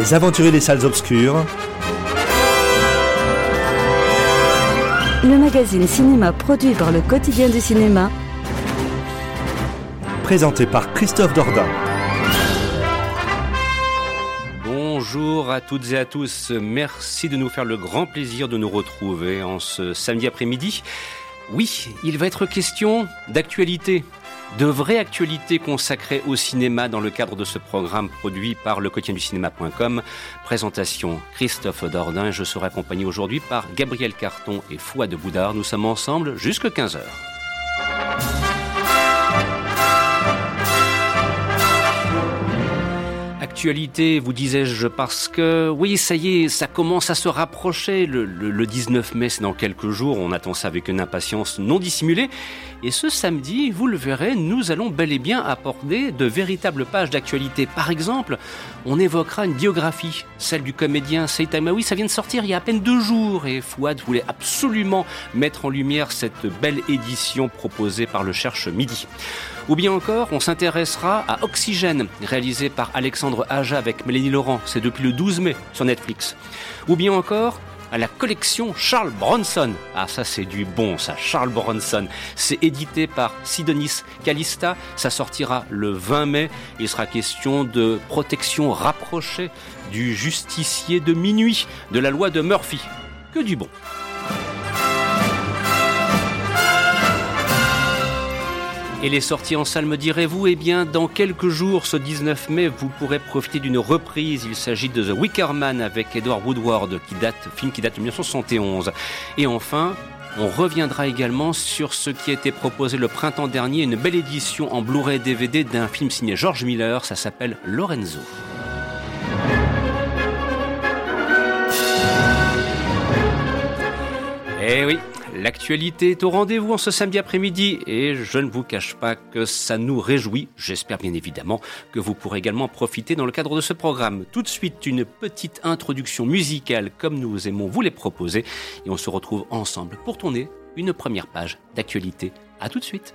Les aventuriers des salles obscures. Le magazine cinéma produit par le quotidien du cinéma. Présenté par Christophe Dordain. Bonjour à toutes et à tous. Merci de nous faire le grand plaisir de nous retrouver en ce samedi après-midi. Oui, il va être question d'actualité, de vraies actualités consacrées au cinéma dans le cadre de ce programme produit par le quotidien du cinéma.com. Présentation Christophe Dordain. Je serai accompagné aujourd'hui par Gabriel Carton et Fouad de Boudard. Nous sommes ensemble jusqu'à 15h. Vous disais-je, parce que oui, ça y est, ça commence à se rapprocher. Le 19 mai, c'est dans quelques jours. On attend ça avec une impatience non dissimulée. Et ce samedi, vous le verrez, nous allons bel et bien apporter de véritables pages d'actualité. Par exemple, on évoquera une biographie, celle du comédien Seita Maui. Ça vient de sortir il y a à peine deux jours et Fouad voulait absolument mettre en lumière cette belle édition proposée par le Cherche Midi. Ou bien encore, on s'intéressera à Oxygène, réalisé par Alexandre Aja avec Mélanie Laurent. C'est depuis le 12 mai sur Netflix. Ou bien encore, à la collection Charles Bronson. Ah ça c'est du bon ça, Charles Bronson. C'est édité par Sidonis Calista, ça sortira le 20 mai. Il sera question de protection rapprochée du justicier de minuit, de la loi de Murphy. Que du bon. Et les sorties en salle, me direz-vous? Eh bien, dans quelques jours, ce 19 mai, vous pourrez profiter d'une reprise. Il s'agit de The Wicker Man avec Edward Woodward, qui date, film qui date de 1971. Et enfin, on reviendra également sur ce qui a été proposé le printemps dernier, une belle édition en Blu-ray DVD d'un film signé George Miller. Ça s'appelle Lorenzo. Eh oui, L'actualité est au rendez-vous en ce samedi après-midi et je ne vous cache pas que ça nous réjouit. J'espère bien évidemment que vous pourrez également profiter dans le cadre de ce programme. Tout de suite, une petite introduction musicale comme nous aimons vous les proposer et on se retrouve ensemble pour tourner une première page d'actualité. À tout de suite.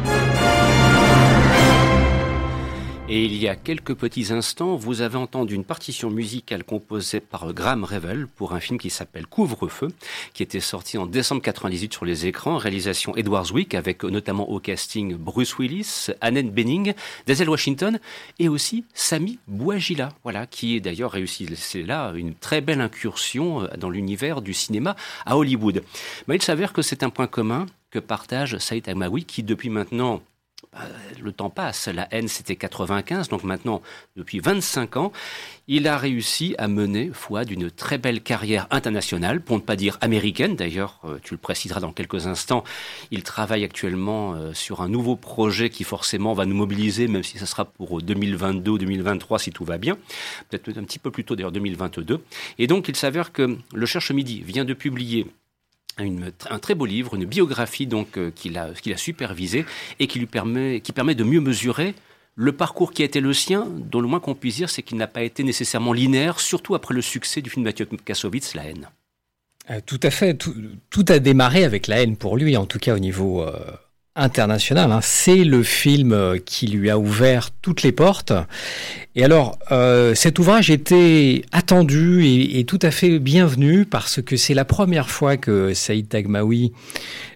Et il y a quelques petits instants, vous avez entendu une partition musicale composée par Graham Revel pour un film qui s'appelle Couvre-feu, qui était sorti en décembre 98 sur les écrans, réalisation Edward Zwick avec notamment au casting Bruce Willis, Annette Bening, Denzel Washington et aussi Sami Bouagila, voilà, qui est d'ailleurs réussi. C'est là une très belle incursion dans l'univers du cinéma à Hollywood. Mais il s'avère que c'est un point commun que partage Saïd Amaoui, qui depuis maintenant euh, le temps passe. La haine, c'était 95, donc maintenant, depuis 25 ans, il a réussi à mener foi d'une très belle carrière internationale, pour ne pas dire américaine. D'ailleurs, euh, tu le préciseras dans quelques instants, il travaille actuellement euh, sur un nouveau projet qui forcément va nous mobiliser, même si ce sera pour 2022 ou 2023 si tout va bien. Peut-être un petit peu plus tôt, d'ailleurs 2022. Et donc, il s'avère que le Cherche Midi vient de publier un très beau livre, une biographie donc euh, qu'il a, qu'il a supervisé et qui lui permet, qui permet de mieux mesurer le parcours qui a été le sien, dont le moins qu'on puisse dire, c'est qu'il n'a pas été nécessairement linéaire, surtout après le succès du film de Mathieu Kassovitz, La haine. Euh, tout à fait. Tout, a démarré avec La haine pour lui, en tout cas au niveau euh, international. Hein. C'est le film euh, qui lui a ouvert toutes les portes. Et alors, euh, cet ouvrage était attendu et, tout à fait bienvenu parce que c'est la première fois que Saïd Tagmaoui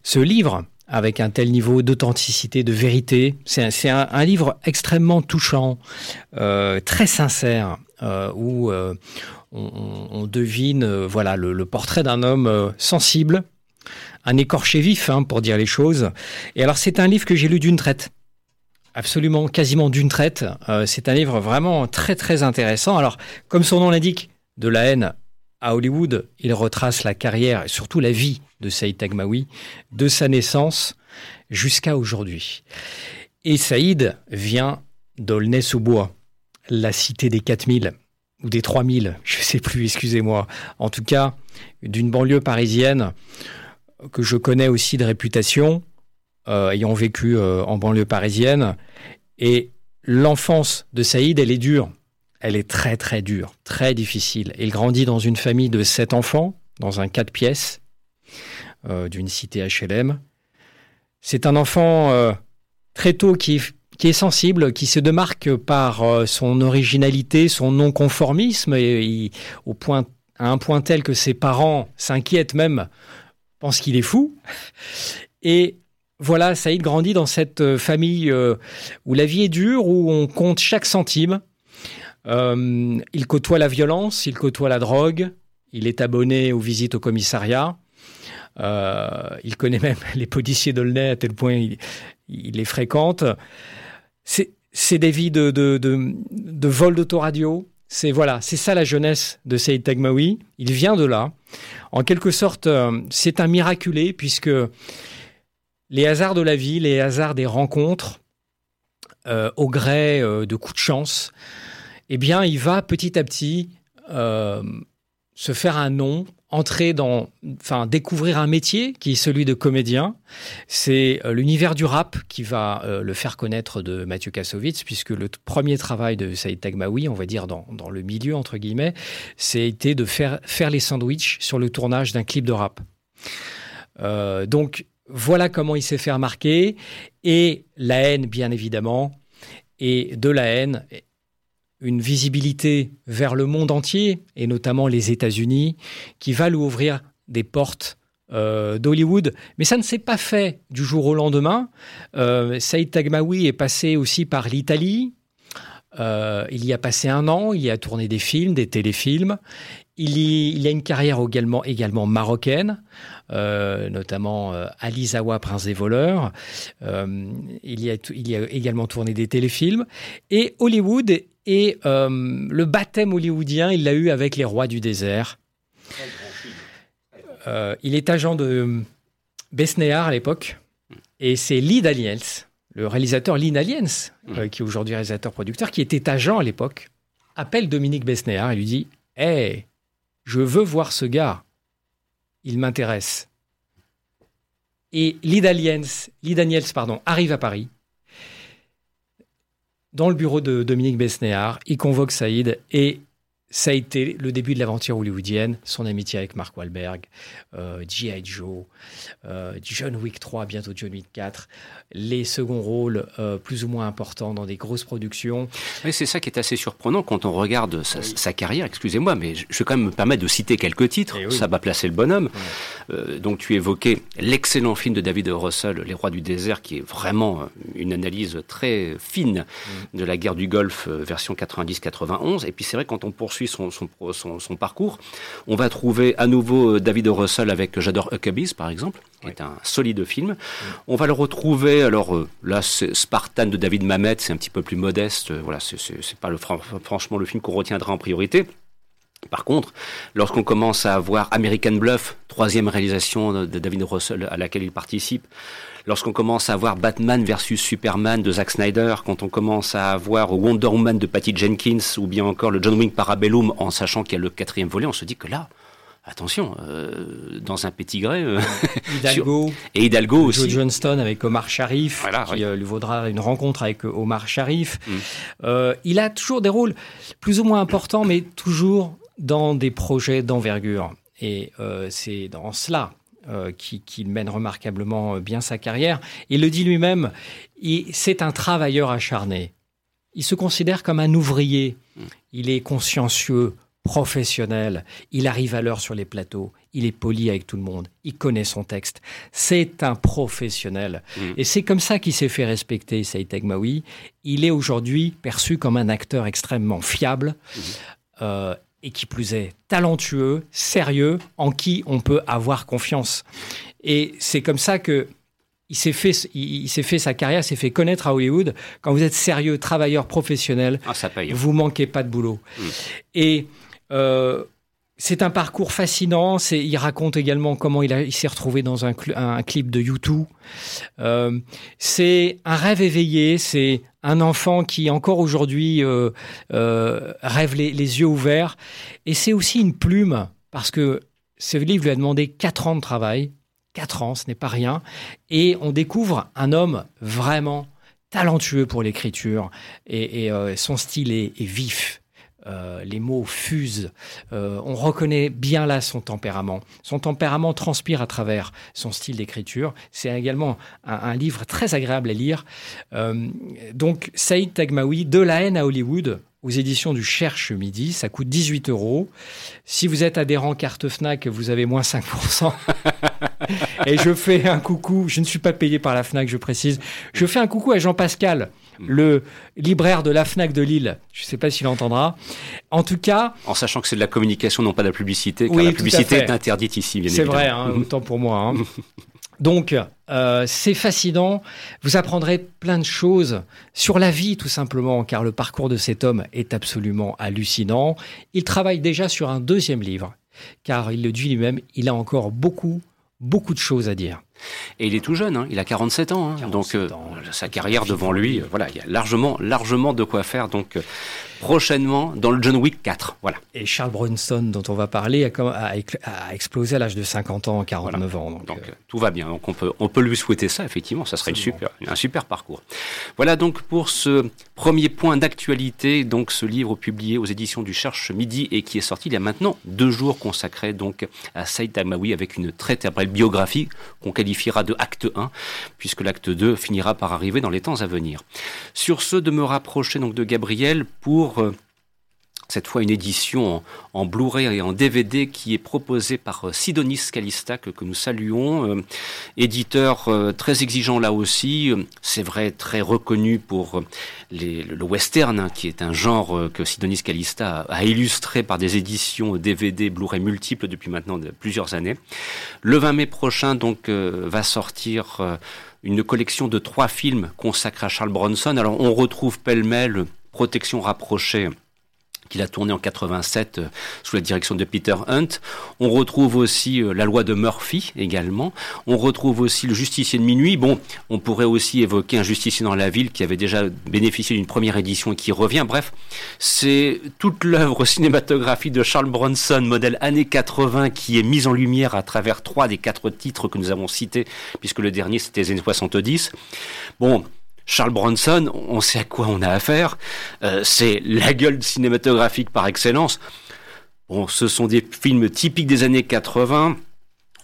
se livre avec un tel niveau d'authenticité, de vérité. C'est un, livre extrêmement touchant, euh, très sincère, où on, devine voilà le portrait d'un homme sensible, un écorché vif, hein, pour dire les choses. Et alors, c'est un livre que j'ai lu d'une traite. Absolument, quasiment d'une traite. Euh, c'est un livre vraiment très, très intéressant. Alors, comme son nom l'indique, de la haine à Hollywood, il retrace la carrière et surtout la vie de Saïd Tagmaoui, de sa naissance jusqu'à aujourd'hui. Et Saïd vient d'Aulnay-sous-Bois, la cité des 4000 ou des 3000, je ne sais plus, excusez-moi. En tout cas, d'une banlieue parisienne que je connais aussi de réputation, euh, ayant vécu euh, en banlieue parisienne. Et l'enfance de Saïd, elle est dure. Elle est très très dure, très difficile. Il grandit dans une famille de sept enfants, dans un quatre pièces, euh, d'une cité HLM. C'est un enfant très tôt qui, est sensible, qui se démarque par son originalité, son non-conformisme, et, au point, à un point tel que ses parents s'inquiètent même pense qu'il est fou. Et voilà, Saïd grandit dans cette euh, famille euh, où la vie est dure, où on compte chaque centime. Euh, il côtoie la violence, il côtoie la drogue, il est abonné aux visites au commissariat. il connaît même les policiers d'Aulnay à tel point il, les fréquente. C'est des vies de, de, de vol d'autoradio, c'est voilà, c'est ça la jeunesse de Saïd Tagmaoui. Il vient de là. En quelque sorte, euh, c'est un miraculé puisque les hasards de la vie, les hasards des rencontres, euh, au gré euh, de coups de chance, eh bien, il va petit à petit se faire un nom entrer dans, enfin, découvrir un métier qui est celui de comédien. C'est euh, l'univers du rap qui va euh, le faire connaître de Mathieu Kassovitz, puisque le premier travail de Saïd Tagmaoui, on va dire dans, dans le milieu, entre guillemets, c'était de faire, faire les sandwichs sur le tournage d'un clip de rap. Euh, donc, voilà comment il s'est fait remarquer. Et la haine, bien évidemment. Et de la haine, une visibilité vers le monde entier, et notamment les États-Unis, qui va lui ouvrir des portes euh, d'Hollywood. Mais ça ne s'est pas fait du jour au lendemain. Euh, Saïd Tagmaoui est passé aussi par l'Italie. Euh, il y a passé un an, il y a tourné des films, des téléfilms. Il, y, a une carrière également, marocaine, notamment Alizawa, Prince des voleurs. il, y a, il y a également tourné des téléfilms. Et Hollywood et euh, le baptême hollywoodien, il l'a eu avec Les Rois du désert. Euh, il est agent de Besnéard à l'époque. Et c'est Lee Daniels, le réalisateur Lee Daniels, euh, qui est aujourd'hui réalisateur-producteur, qui était agent à l'époque, appelle Dominique Besnéard et lui dit Hé, je veux voir ce gars. Il m'intéresse. Et Lee Daniels, Lee Daniels pardon, arrive à Paris dans le bureau de Dominique Besnéard, il convoque Saïd et ça a été le début de l'aventure hollywoodienne, son amitié avec Mark Wahlberg, euh, G.I. Joe, euh, John Wick 3, bientôt John Wick 4, les seconds rôles euh, plus ou moins importants dans des grosses productions. Oui, c'est ça qui est assez surprenant quand on regarde sa, sa carrière, excusez-moi, mais je, je vais quand même me permettre de citer quelques titres, Eh oui. ça va placer le bonhomme. Euh, donc tu évoquais l'excellent film de David Russell, Les Rois du désert, qui est vraiment une analyse très fine de la guerre du Golfe, version 90-91. Et puis c'est vrai, quand on poursuit son, son, son, son parcours, on va trouver à nouveau euh, David Russell avec J'adore Huckabees, par exemple, qui est un solide film. On va le retrouver, alors euh, là, Spartan de David Mamet, c'est un petit peu plus modeste. euh, Voilà, c'est- pas le, franchement le film qu'on retiendra en priorité. Par contre, lorsqu'on commence à voir American Bluff, troisième réalisation de David Russell à laquelle il participe, lorsqu'on commence à voir Batman versus Superman de Zack Snyder, quand on commence à voir Wonder Woman de Patty Jenkins, ou bien encore le John Wick Parabellum, en sachant qu'il y a le quatrième volet, on se dit que là, attention, euh, dans un petit gré, euh, Hidalgo, et Hidalgo Joe aussi. Johnston avec Omar Sharif, Voilà, qui oui. euh, lui vaudra une rencontre avec euh, Omar Sharif. Mm. Euh, il a toujours des rôles plus ou moins importants, mais toujours dans des projets d'envergure. Et euh, c'est dans cela euh, qu'il mène remarquablement euh, bien sa carrière. Il le dit lui-même, c'est un travailleur acharné. Il se considère comme un ouvrier. Il est consciencieux, professionnel. Il arrive à l'heure sur les plateaux. Il est poli avec tout le monde. Il connaît son texte. C'est un professionnel. Mm. Et c'est comme ça qu'il s'est fait respecter, Saïd Tegmaoui. Il est aujourd'hui perçu comme un acteur extrêmement fiable. euh, et qui plus est talentueux, sérieux, en qui on peut avoir confiance. Et c'est comme ça que il s'est fait, il, il s'est fait sa carrière, s'est fait connaître à Hollywood. Quand vous êtes sérieux, travailleur professionnel, Ah, ça paye. vous manquez pas de boulot. Mm. Et euh, c'est un parcours fascinant. C'est, il raconte également comment il, s'est retrouvé dans un, cl- un clip de U2. Euh, c'est un rêve éveillé. C'est un enfant qui encore aujourd'hui euh, euh, rêve les, yeux ouverts. Et c'est aussi une plume parce que ce livre lui a demandé quatre ans de travail. Quatre ans, ce n'est pas rien. Et on découvre un homme vraiment talentueux pour l'écriture. Et, euh, son style est vif. Euh, les mots fusent. Euh, on reconnaît bien là son tempérament. Son tempérament transpire à travers son style d'écriture. C'est également un, livre très agréable à lire. Euh, donc, Saïd Tagmaoui, De la haine à Hollywood, aux éditions du Cherche Midi. Ça coûte 18 euros. Si vous êtes adhérent carte Fnac, vous avez moins 5%. Et je fais un coucou. Je ne suis pas payé par la Fnac, je précise. Je fais un coucou à Jean-Pascal, le libraire de la Fnac de Lille. Je ne sais pas s'il entendra. En tout cas, En sachant que c'est de la communication, non pas de la publicité, car Oui, la publicité est interdite ici, bien C'est vrai, hein, autant pour moi. hein. Donc, euh, c'est fascinant. Vous apprendrez plein de choses sur la vie, tout simplement, car le parcours de cet homme est absolument hallucinant. Il travaille déjà sur un deuxième livre, car il le dit lui-même, il a encore beaucoup, beaucoup de choses à dire. Et il est tout jeune, hein, il a 47 ans, hein, 47 donc euh, ans. sa carrière devant lui, euh, voilà, il y a largement, largement de quoi faire. Donc euh, prochainement dans le John Wick 4, voilà. Et Charles Bronson, dont on va parler, a, explosé à l'âge de 50 ans, 49 ans. Donc, Donc euh, euh, tout va bien. Donc on peut, on peut lui souhaiter ça, effectivement, ça serait une super, un super parcours. Voilà donc pour ce premier point d'actualité, donc ce livre publié aux éditions du Cherche Midi et qui est sorti il y a maintenant deux jours consacré donc à Saïd Tamawi avec une très très belle biographie qu'on qualifiera de acte 1 puisque l'acte 2 finira par arriver dans les temps à venir. Sur ce, de me rapprocher donc de Gabriel pour euh, cette fois une édition en, Blu-ray et en DVD qui est proposée par euh, Sidonis Calista que, nous saluons, euh, éditeur très exigeant là aussi, c'est vrai très reconnu pour le, western hein, qui est un genre que Sidonis Calista a, illustré par des éditions DVD Blu-ray multiples depuis maintenant plusieurs années. Le 20 mai prochain donc va sortir une collection de trois films consacrés à Charles Bronson. Alors on retrouve pêle-mêle Protection rapprochée qu'il a tourné en 87 euh, sous la direction de Peter Hunt. On retrouve aussi euh, La loi de Murphy également. On retrouve aussi Le justicier de minuit. Bon, on pourrait aussi évoquer Un justicier dans la ville qui avait déjà bénéficié d'une première édition et qui revient. Bref, c'est toute l'œuvre cinématographique de Charles Bronson, modèle années 80, qui est mise en lumière à travers trois des quatre titres que nous avons cités, puisque le dernier c'était les années 70. Bon, Charles Bronson, on sait à quoi on a affaire. Euh, c'est la gueule cinématographique par excellence. Bon, ce sont des films typiques des années 80.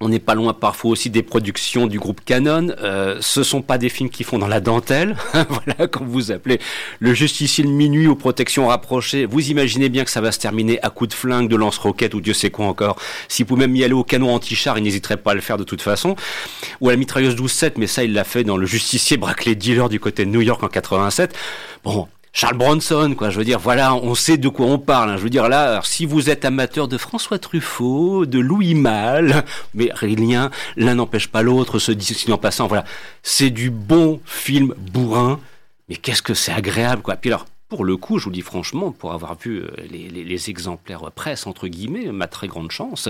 On n'est pas loin parfois aussi des productions du groupe Canon. Euh, ce sont pas des films qui font dans la dentelle. voilà, quand vous appelez le justicier de minuit aux protections rapprochées, vous imaginez bien que ça va se terminer à coups de flingue, de lance-roquettes ou Dieu sait quoi encore. Si vous même y aller au canon anti-char, il n'hésiterait pas à le faire de toute façon. Ou à la mitrailleuse 12-7, mais ça, il l'a fait dans le justicier braquelé dealer du côté de New York en 87. Bon, Charles Bronson, quoi. Je veux dire, voilà, on sait de quoi on parle. Hein. Je veux dire, là, si vous êtes amateur de François Truffaut, de Louis Malle, mais rien, l'un n'empêche pas l'autre, se dit en passant, voilà, c'est du bon film bourrin. Mais qu'est-ce que c'est agréable, quoi. Puis alors, pour le coup, je vous dis franchement, pour avoir vu euh, les, exemplaires presse, entre guillemets, ma très grande chance,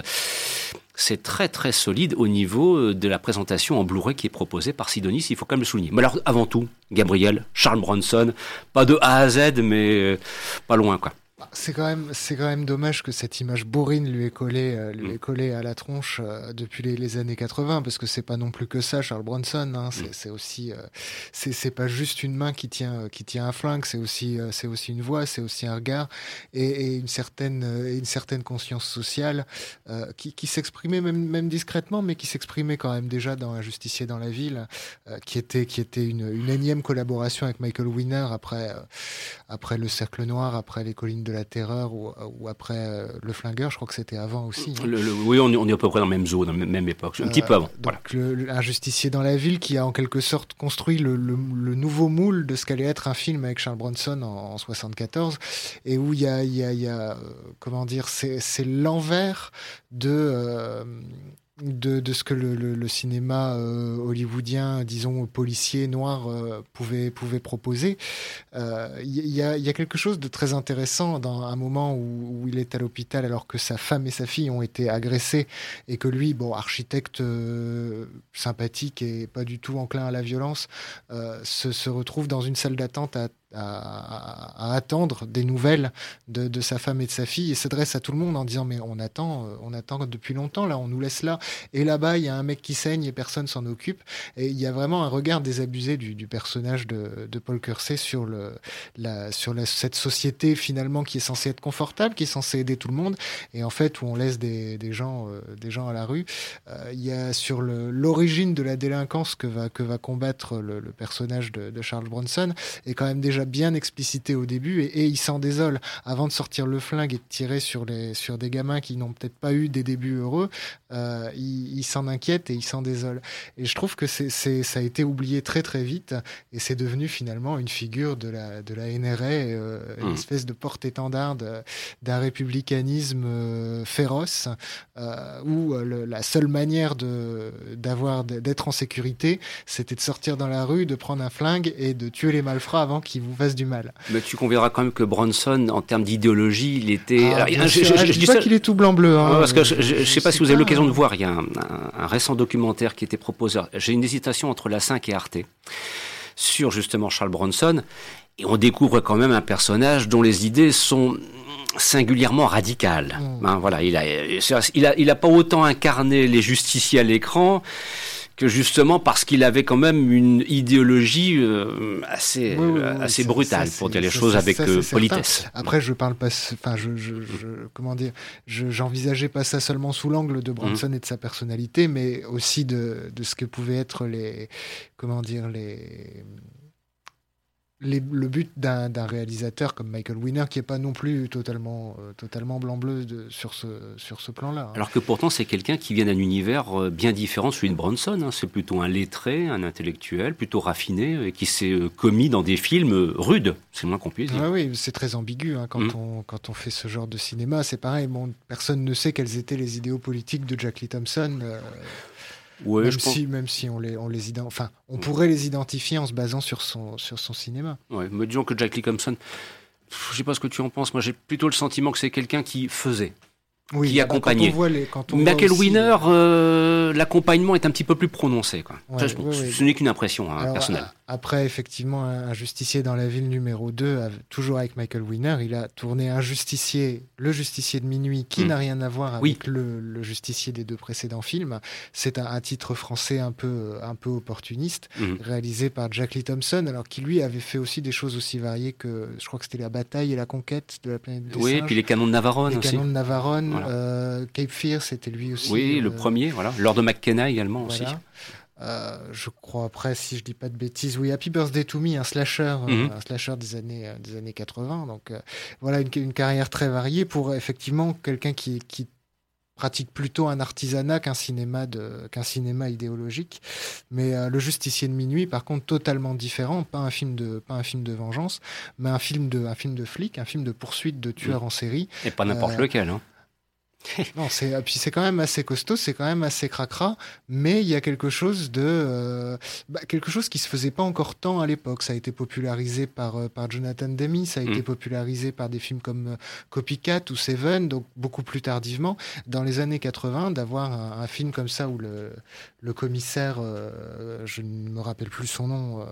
c'est très très solide au niveau euh, de la présentation en Blu-ray qui est proposée par Sidonis, il faut quand même le souligner. Mais alors avant tout, Gabriel, Charles Bronson, pas de A à Z, mais euh, pas loin quoi. C'est quand même, c'est quand même dommage que cette image bourrine lui est collée, euh, lui mm. est collée à la tronche euh, depuis les, les, années 80, parce que c'est pas non plus que ça, Charles Bronson. Hein, c'est, mm. c'est aussi, euh, c'est, c'est pas juste une main qui tient, qui tient un flingue, c'est aussi, c'est aussi une voix, c'est aussi un regard et, et une certaine, une certaine conscience sociale qui, qui s'exprimait même, même discrètement, mais qui s'exprimait quand même déjà dans Un justicier dans la ville, qui était, qui était une, une, énième collaboration avec Michael Winner après, après Le Cercle Noir, après Les Collines de de la Terreur ou, ou après euh, Le Flingueur, je crois que c'était avant aussi. Hein. Le, oui, on, on, est à peu près dans la même zone, dans la même époque, un petit peu avant. Donc, voilà. un justicier dans la ville qui a en quelque sorte construit le, nouveau moule de ce qu'allait être un film avec Charles Bronson en, en 74, et où il y a, y a, y a euh, comment dire, c'est l'envers de, euh, de, ce que le, cinéma euh, hollywoodien, disons policier noir, euh, pouvait, pouvait proposer. Il euh, y, a, y, a, quelque chose de très intéressant dans un moment où, il est à l'hôpital alors que sa femme et sa fille ont été agressées et que lui, bon, architecte sympathique et pas du tout enclin à la violence, se retrouve dans une salle d'attente à à, attendre des nouvelles de, de, sa femme et de sa fille. Et s'adresse à tout le monde en disant mais on attend, euh, on attend depuis longtemps là, on nous laisse là. Et là-bas il y a un mec qui saigne et personne s'en occupe. Et il y a vraiment un regard désabusé du, du personnage de, de, Paul Kersey sur le la, sur la, cette société finalement qui est censée être confortable, qui est censée aider tout le monde. Et en fait où on laisse des, des gens euh, des gens à la rue. Euh, il y a sur l'origine de la délinquance que va que va combattre le, le personnage de, de Charles Bronson et quand même déjà bien explicité au début et, il s'en désole avant de sortir le flingue et de tirer sur, les, sur des gamins qui n'ont peut-être pas eu des débuts heureux. Euh, il, s'en inquiète et il s'en désole. Et je trouve que c'est, ça a été oublié très très vite et c'est devenu finalement une figure de la, de la NRA, euh, une mmh. espèce de porte-étendard d'un républicanisme euh, féroce où la seule manière de, d'avoir, d'être en sécurité, c'était de sortir dans la rue, de prendre un flingue et de tuer les malfrats avant qu'ils vous fasse du mal. Mais tu conviendras quand même que Bronson, en termes d'idéologie, il était. Ah, je, dis pas qu'il est tout blanc-bleu. Hein, parce que je ne sais pas si vous avez l'occasion de voir, il y a un, récent documentaire qui était proposé. J'ai une hésitation entre la 5 et Arte sur justement Charles Bronson. Et on découvre quand même un personnage dont les idées sont singulièrement radicales. Hmm. Hein, voilà, il a, il a, il a pas autant incarné les justiciers à l'écran que justement parce qu'il avait quand même une idéologie euh, assez, euh, assez brutale, pour dire les choses avec euh, politesse. Après, je parle pas, enfin, je, je, comment dire, j'envisageais pas ça seulement sous l'angle de Bronson mmh. et de sa personnalité, mais aussi de, de ce que pouvaient être les, comment dire, les le but d'un réalisateur comme Michael Winner, qui n'est pas non plus totalement, euh, totalement blanc-bleu sur ce, sur ce plan-là. Hein. Alors que pourtant, c'est quelqu'un qui vient d'un univers euh, bien différent de celui de Bronson. Hein. C'est plutôt un lettré, un intellectuel, plutôt raffiné, et qui s'est euh, commis dans des films rudes, c'est moins qu'on puisse dire. Ah oui, c'est très ambigu hein, quand, mm. on, quand on fait ce genre de cinéma. C'est pareil, bon, personne ne sait quels étaient les idéaux politiques de Jack Lee Thompson même, si, même si on les, on les enfin, on pourrait les identifier en se basant sur son, sur son cinéma. Ouais, me disons que Jack Nicholson, je sais pas ce que tu en penses, moi j'ai plutôt le sentiment que c'est quelqu'un qui faisait. Oui, qui accompagnait. Michael Winner, euh, l'accompagnement est un petit peu plus prononcé. Quoi. ce, n'est qu'une impression hein, personnelle. Après, effectivement, un justicier dans la ville numéro 2, toujours avec Michael Winner, il a tourné un justicier, le justicier de minuit, qui mm. n'a rien à voir avec le, justicier des deux précédents films. C'est un, titre français un peu, un peu opportuniste, mm. réalisé par Jack Lee Thompson, alors qui lui avait fait aussi des choses aussi variées que, je crois que c'était la bataille et la conquête de la planète des Oui, et puis les canons de Navarone aussi. Les canons de Navarone, euh, Cape Fear, c'était lui aussi. Oui, le euh, premier, voilà. Lord de McKenna également aussi. Euh, je crois après, si je dis pas de bêtises, oui, Happy Birthday to Me, un slasher, euh, mhm. un slasher des années euh, des années 80. Donc voilà une, carrière très variée pour effectivement quelqu'un qui, qui pratique plutôt un artisanat qu'un cinéma de qu'un cinéma idéologique. Mais le Justicier de minuit, par contre, totalement différent, pas un film de pas un film de vengeance, mais un film de un film de flic, un film de poursuite de tueurs mhm. en série. Et pas n'importe lequel. Hein. non, c'est puis c'est quand même assez costaud, c'est quand même assez cracra, mais il y a quelque chose de euh, bah, quelque chose qui se faisait pas encore tant à l'époque. Ça a été popularisé par euh, par Jonathan Demi, ça a été mm. popularisé par des films comme euh, Copycat ou Seven, donc beaucoup plus tardivement. Dans les années 80, d'avoir un, film comme ça où le le commissaire, je ne me rappelle plus son nom.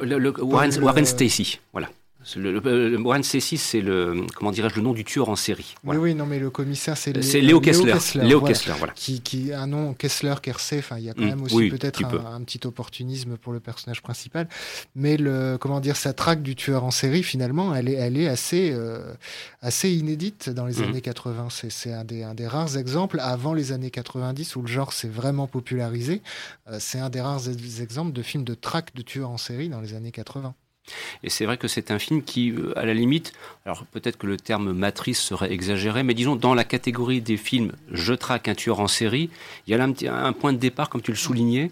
le, Warren, Warren Stacy, voilà. Le, le, Warren C6, c'est le comment dirais-je le nom du tueur en série. Oui, oui, non, mais le commissaire, c'est Léo, Kessler. Léo Kessler, voilà. Qui, qui, un nom Kessler, Kersey. Enfin, il y a quand mm. même aussi peut-être un, petit opportunisme pour le personnage principal. Mais le comment dire, sa traque du tueur en série, finalement, elle est, elle est assez, euh, assez inédite dans les mm. années 80. C'est un des, un des rares exemples avant les années 90 où le genre s'est vraiment popularisé. Euh, c'est un des rares exemples de films de traque de tueur en série dans les années 80. Et c'est vrai que c'est un film qui, euh, à la limite, alors peut-être que le terme matrice serait exagéré, mais disons dans la catégorie des films Je traque un tueur en série, il y a là un, un point de départ, comme tu le soulignais,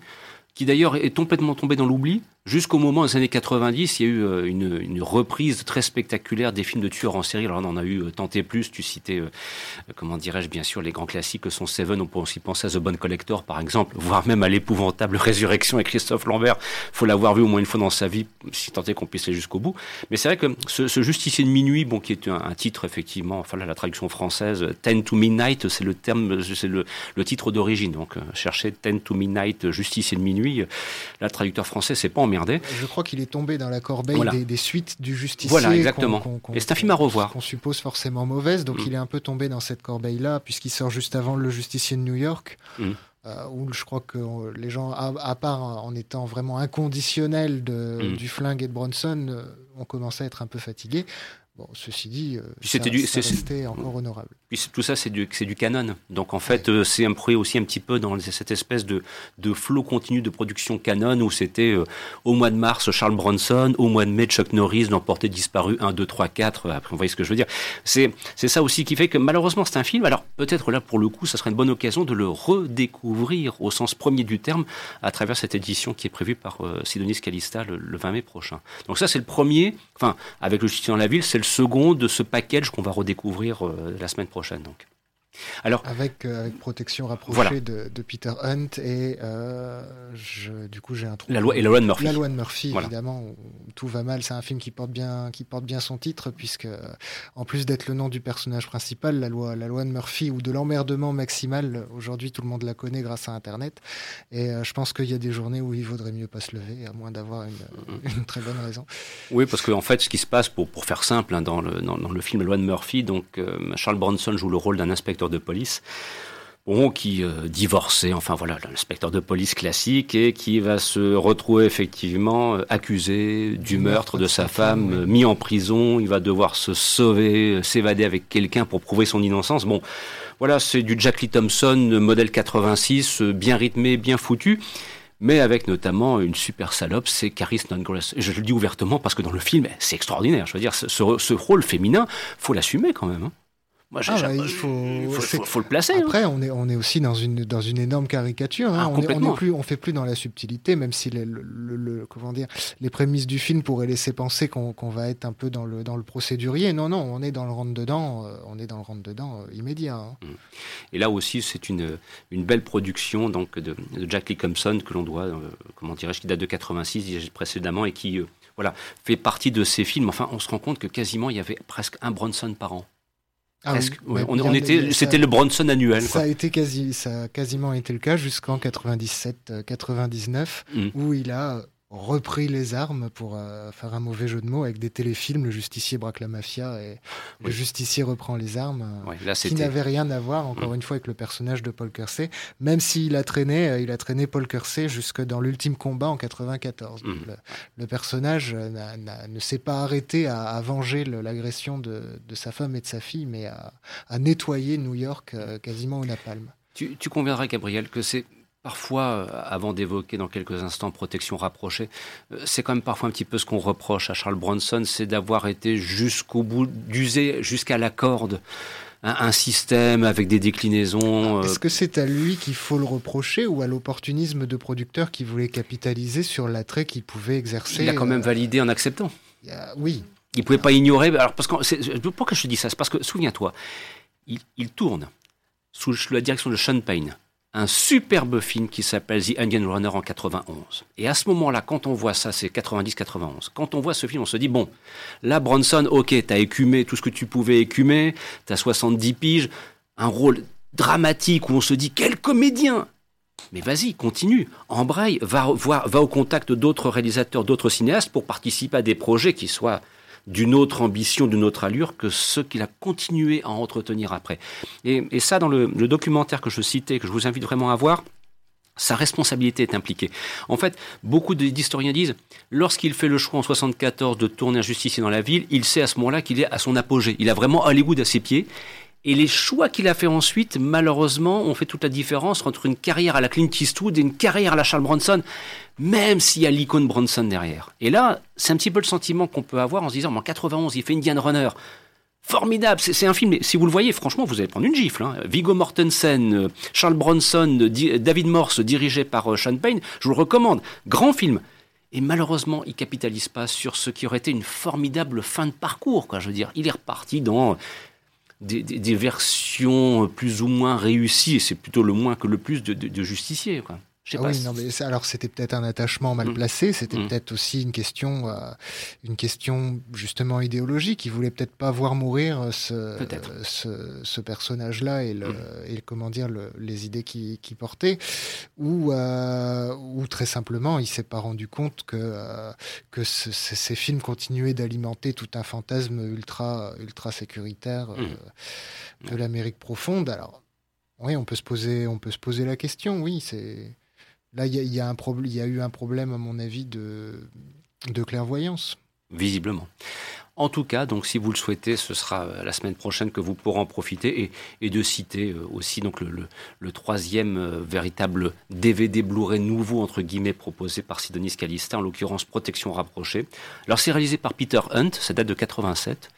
qui d'ailleurs est complètement tombé dans l'oubli, Jusqu'au moment des années 90, il y a eu euh, une, reprise très spectaculaire des films de tueurs en série. Alors on en a eu euh, tenté plus. Tu citais, euh, comment dirais-je, bien sûr, les grands classiques que sont Seven. On peut aussi penser à The Bone Collector, par exemple, voire même à l'épouvantable Résurrection avec Christophe Lambert. Faut l'avoir vu au moins une fois dans sa vie, si tant est qu'on puisse aller jusqu'au bout. Mais c'est vrai que ce, Justicier de minuit, bon, qui est un, titre effectivement, enfin là, la traduction française, Ten to Midnight, c'est le terme, c'est le, titre d'origine. Donc chercher Ten to Midnight, Justicier de minuit, la traducteur français, c'est pas Je crois qu'il est tombé dans la corbeille des, suites du Justicier. Voilà, exactement. Et c'est un film à revoir. Qu'on suppose forcément mauvaise, donc mm. il est un peu tombé dans cette corbeille-là, puisqu'il sort juste avant Le Justicier de New York. Mm. Euh, où je crois que les gens, à, part en étant vraiment inconditionnels de, mm. du flingue et de Bronson, euh, ont commencé à être un peu fatigués ceci dit, euh, c'était du, c'était encore honorable. Puis tout ça, c'est du, c'est du canon. Donc en fait, euh, c'est un projet aussi un petit peu dans cette espèce de, de flot continu de production canon où c'était euh, au mois de mars Charles Bronson, au mois de mai Chuck Norris, l'emporté disparu 1, 2, 3, 4. Après, vous voyez ce que je veux dire. C'est, c'est ça aussi qui fait que malheureusement, c'est un film. Alors peut-être là, pour le coup, ça serait une bonne occasion de le redécouvrir au sens premier du terme à travers cette édition qui est prévue par Sidonis Calista le, le, 20 mai prochain. Donc ça, c'est le premier. Enfin, avec le Justice dans la ville, c'est le second de ce package qu'on va redécouvrir euh, la semaine prochaine. Donc. Alors, avec, euh, avec protection rapprochée de, Peter Hunt et euh, je, du coup j'ai un trou. La loi et la loi de Murphy. La loi de Murphy, évidemment, tout va mal. C'est un film qui porte bien, qui porte bien son titre puisque en plus d'être le nom du personnage principal, la loi, la loi de Murphy ou de l'emmerdement maximal, aujourd'hui tout le monde la connaît grâce à Internet. Et euh, je pense qu'il y a des journées où il vaudrait mieux pas se lever, à moins d'avoir une, très bonne raison. Oui, parce qu'en en fait, ce qui se passe, pour, pour faire simple, hein, dans, le, dans, le film La loi de Murphy, donc Charles Bronson joue le rôle d'un inspecteur de police. Bon, qui euh, divorçait, enfin voilà, l'inspecteur de police classique, et qui va se retrouver effectivement euh, accusé du meurtre de sa femme, euh, mis en prison, il va devoir se sauver, s'évader avec quelqu'un pour prouver son innocence. Bon, voilà, c'est du Jack Lee Thompson, modèle 86, bien rythmé, bien foutu mais avec notamment une super salope, c'est Caris Snodgrass. Je le dis ouvertement parce que dans le film, c'est extraordinaire. Je veux dire, ce, ce rôle féminin, faut l'assumer quand même. Hein. Moi, ah, bah, il faut, faut, le placer. Hein. Après, on, est, on est aussi dans une, dans une énorme caricature. Hein. Ah, on, est, plus, on fait plus dans la subtilité, même si les, le, comment dire, les prémices du film pourraient laisser penser qu'on va être un peu dans le, dans le procédurier. Non, non, on est dans le rentre-dedans, euh, on est dans le rentre-dedans euh, immédiat. Hein. Mmh. Et là aussi, c'est une, une belle production donc, de, Jack Lee Thompson que l'on doit, euh, comment dirais-je, qui date de 86 précédemment et qui voilà, fait partie de ces films. Enfin, on se rend compte que quasiment il y avait presque un Bronson par an. Ah oui, ouais, on, était, c'était le Bronson annuel. Ça Quoi. a été quasi, ça a quasiment été le cas jusqu'en 97-99 Mm. où il a repris les armes pour euh, faire un mauvais jeu de mots avec des téléfilms. Le justicier braque la mafia et le justicier reprend les armes. euh, Ouais, là, qui n'avait rien à voir, encore une fois, avec le personnage de Paul Kersey, même s'il a traîné, euh, il a traîné Paul Kersey jusque dans l'ultime combat en 94. Donc, Mhm. le, le personnage n'a- n'a- ne s'est pas arrêté à, à venger le- l'agression de, de sa femme et de sa fille, mais à, à nettoyer New York euh, quasiment au napalm. Tu, tu conviendras, Gabriel, que c'est parfois, euh, avant d'évoquer dans quelques instants protection rapprochée, euh, c'est quand même parfois un petit peu ce qu'on reproche à Charles Bronson, c'est d'avoir été jusqu'au bout, d'user jusqu'à la corde un, système avec des déclinaisons. euh, Est-ce que c'est à lui qu'il faut le reprocher ou à l'opportunisme de producteurs qui voulaient capitaliser sur l'attrait qu'il pouvait exercer il a quand même validé en acceptant. Oui, Il pouvoi pas ignorer. Alors, parce que, c'est- pourquoi je te dis ça? C'est parce que, souviens-toi, il, il tourne sous la direction de Sean Payne un superbe film qui s'appelle The Indian Runner en 91. Et à ce moment-là, quand on voit ça, c'est 90-91, quand on voit ce film, on se dit, bon, là, Bronson, ok, t'as écumé tout ce que tu pouvais écumer, t'as 70 piges, un rôle dramatique où on se dit, quel comédien! Mais vas-y, continue, embraye, va, va au contact d'autres réalisateurs, d'autres cinéastes pour participer à des projets qui soient d'une autre ambition, d'une autre allure que ceux qu'il a continué à entretenir après. Et, ça, dans le, documentaire que je citais, que je vous invite vraiment à voir, sa responsabilité est impliquée. En fait, beaucoup d'historiens disent, lorsqu'il fait le choix en 74 de tourner un justicier dans la ville, il sait à ce moment-là qu'il est à son apogée. Il a vraiment Hollywood à ses pieds. Et les choix qu'il a fait ensuite, malheureusement, ont fait toute la différence entre une carrière à la Clint Eastwood et une carrière à la Charles Bronson, même s'il y a l'icône Bronson derrière. Et là, c'est un petit peu le sentiment qu'on peut avoir en se disant, en 91, il fait Indian Runner. Formidable, c'est un film, si vous le voyez, franchement, vous allez prendre une gifle. hein. Viggo Mortensen, euh, Charles Bronson, euh, Di- David Morse, dirigé par euh, Sean Payne, je vous le recommande. Grand film. Et malheureusement, il capitalise pas sur ce qui aurait été une formidable fin de parcours. Quoi. Je veux dire, il est reparti dans des, des- versions plus ou moins réussies, et c'est plutôt le moins que le plus de, de, justicier. Ah pas. oui, non, mais c'est- alors c'était peut-être un attachement mal Mm. placé, c'était Mm. peut-être aussi une question, euh, une question justement idéologique. Il voulait peut-être pas voir mourir euh, ce, ce, ce personnage-là et, le, Mm. et comment dire le- les idées qu'il qu'il portait, ou euh, ou très simplement, il s'est pas rendu compte que euh, que ce- ces films continuaient d'alimenter tout un fantasme ultra ultra sécuritaire de l'Amérique profonde. Alors oui, on peut se poser, on peut se poser la question. Oui, c'est là il y, a- eu un problème à mon avis de clairvoyance. Visiblement. En tout cas, donc si vous le souhaitez, ce sera euh, la semaine prochaine que vous pourrez en profiter et, de citer euh, aussi donc le, troisième euh, véritable DVD Blu-ray nouveau entre guillemets proposé par Sidonis Calista, en l'occurrence Protection rapprochée. Alors c'est réalisé par Peter Hunt, ça date de 87.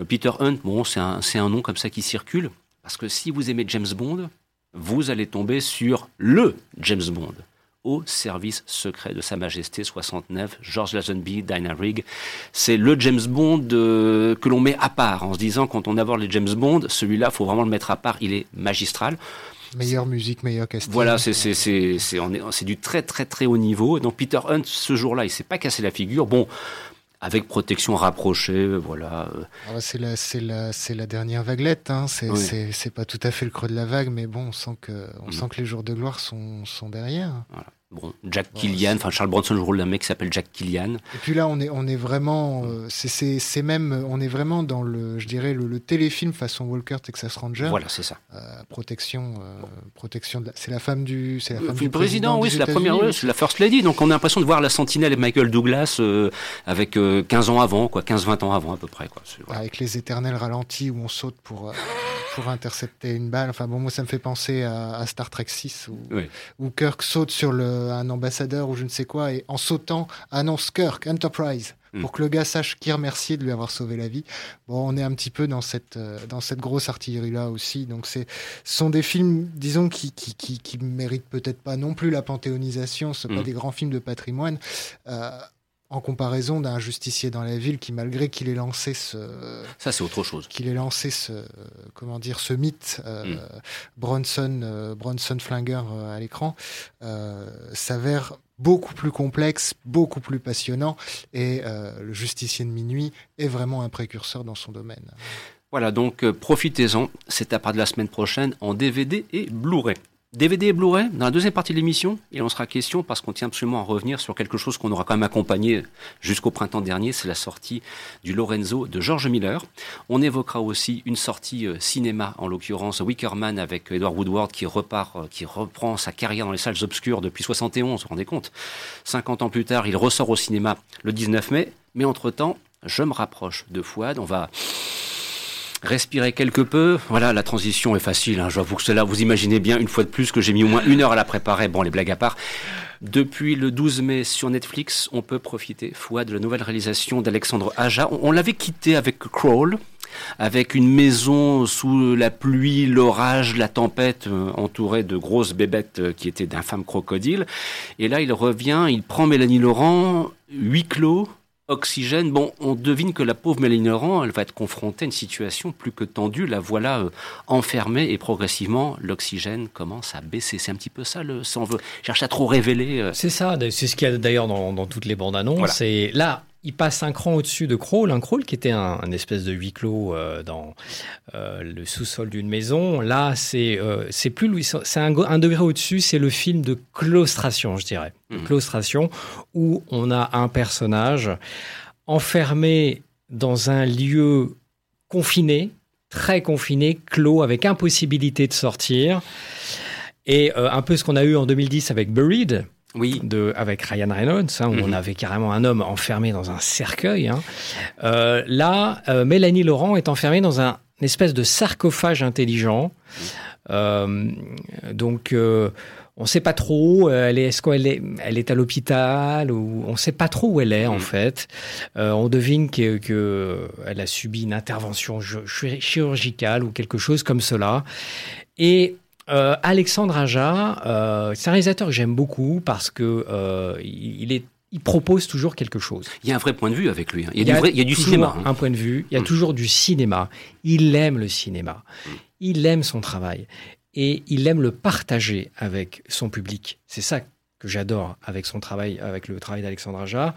Euh, Peter Hunt, bon, c'est un nom comme ça qui circule parce que si vous aimez James Bond, vous allez tomber sur le James Bond au service secret de Sa Majesté 69, George Lazenby, Dinah Rigg. C'est le James Bond euh, que l'on met à part, en se disant quand on aborde les James Bond, celui-là, faut vraiment le mettre à part, il est magistral. Meilleure musique, meilleur casting. Voilà, c'est c'est c'est c'est on est- c'est du très très très haut niveau. Donc Peter Hunt, ce jour-là, il s'est pas cassé la figure. Bon, avec protection rapprochée, voilà. Ah c'est la, la, la dernière vaguelette. Hein. C'est, Oui. pas tout à fait le creux de la vague, mais bon, on sent que, on Mhm. sent que les jours de gloire sont, sont derrière. Bon, Jack Killian, enfin Charles Bronson joue le rôle d'un mec qui s'appelle Jack Killian. Et puis là, on est, on est vraiment, euh, c'est, même, on est vraiment dans le, je dirais, le, le téléfilm façon Walker Texas Ranger. Voilà, c'est ça. Euh, protection, euh, protection. C'est la femme du, c'est la femme du président, oui, des c'est la première, c'est la First Lady. Donc on a l'impression de voir la sentinelle et Michael Douglas avec euh, 15 ans avant, quoi, 15-20 ans avant à peu près. Quoi. Avec les éternels ralentis où on saute pour, pour intercepter une balle. Enfin bon, moi ça me fait penser à, à Star Trek 6 où, Oui. où Kirk saute sur le, un ambassadeur ou je ne sais quoi et en sautant annonce Kirk Enterprise Mm. pour que le gars sache qui remercier de lui avoir sauvé la vie. Bon, on est un petit peu dans cette, euh, dans cette grosse artillerie là aussi. Donc c'est ce sont des films, disons, qui, qui, qui, qui méritent peut-être pas non plus la panthéonisation. Ce sont pas Mm. des grands films de patrimoine. Euh, en comparaison d'un justicier dans la ville qui, malgré qu'il ait lancé ce, Ça, c'est autre chose. qu'il ait lancé ce, comment dire, ce mythe euh, Mm. Bronson, euh, Bronson Flingueur euh, à l'écran, s'avère beaucoup plus complexe, beaucoup plus passionnant, et le justicier de minuit est vraiment un précurseur dans son domaine. Voilà, donc profitez-en. C'est à part de la semaine prochaine en DVD et Blu-ray. DVD et Blu-ray, dans la deuxième partie de l'émission, il en sera question parce qu'on tient absolument à revenir sur quelque chose qu'on aura quand même accompagné jusqu'au printemps dernier, c'est la sortie du Lorenzo de George Miller. On évoquera aussi une sortie euh, cinéma, en l'occurrence Wickerman avec Edward Woodward qui repart, euh, qui reprend sa carrière dans les salles obscures depuis 71, vous vous rendez compte? 50 ans plus tard, il ressort au cinéma le 19 mai, mais entre-temps, je me rapproche de Fouad, on va respirer quelque peu. Voilà, la transition est facile. Hein. Je vois que cela, vous imaginez bien une fois de plus que j'ai mis au moins une heure à la préparer. Bon, les blagues à part. Depuis le 12 mai sur Netflix, on peut profiter, foi de la nouvelle réalisation d'Alexandre Aja. On, l'avait quitté avec Crawl, avec une maison sous la pluie, l'orage, la tempête, euh, entourée de grosses bébêtes euh, qui étaient d'infâmes crocodiles. Et là, il revient, il prend Mélanie Laurent, huis clos, Oxygène, bon, on devine que la pauvre Mélanie Laurent, elle va être confrontée à une situation plus que tendue. La voilà euh, enfermée et progressivement, l'oxygène commence à baisser. C'est un petit peu ça, le, sans veut cherche à trop révéler. Euh. C'est ça, c'est ce qu'il y a d'ailleurs dans, toutes les bandes annonces. Et là, il passe un cran au-dessus de Crawl, un Crawl qui était un, espèce de huis clos euh, dans euh, le sous-sol d'une maison. Là, c'est euh, c'est plus c'est un, un, degré au-dessus, c'est le film de claustration, je dirais, mmh. claustration, où on a un personnage enfermé dans un lieu confiné, très confiné, clos, avec impossibilité de sortir. Et un peu ce qu'on a eu en 2010 avec Buried, oui. De, avec Ryan Reynolds, hein, où on mhm. avait carrément un homme enfermé dans un cercueil. Hein. Euh, là, euh, Mélanie Laurent est enfermée dans un une espèce de sarcophage intelligent. Euh, donc, on ne sait pas trop. Elle est, est-ce qu'elle est, elle est à l'hôpital ou on ne sait pas trop où elle est en mhm. fait. on devine qu'elle que elle a subi une intervention chirurgicale ou quelque chose comme cela. Et euh, Alexandre Aja, euh, c'est un réalisateur que j'aime beaucoup parce que euh, il, est il propose toujours quelque chose. Il y a un vrai point de vue avec lui. Hein. Il, y a, du, cinéma. Hein. Un point de vue. Il y a mm. toujours du cinéma. Il aime le cinéma. Il aime son travail. Et il aime le partager avec son public. C'est ça que j'adore avec son travail, avec le travail d'Alexandre Aja.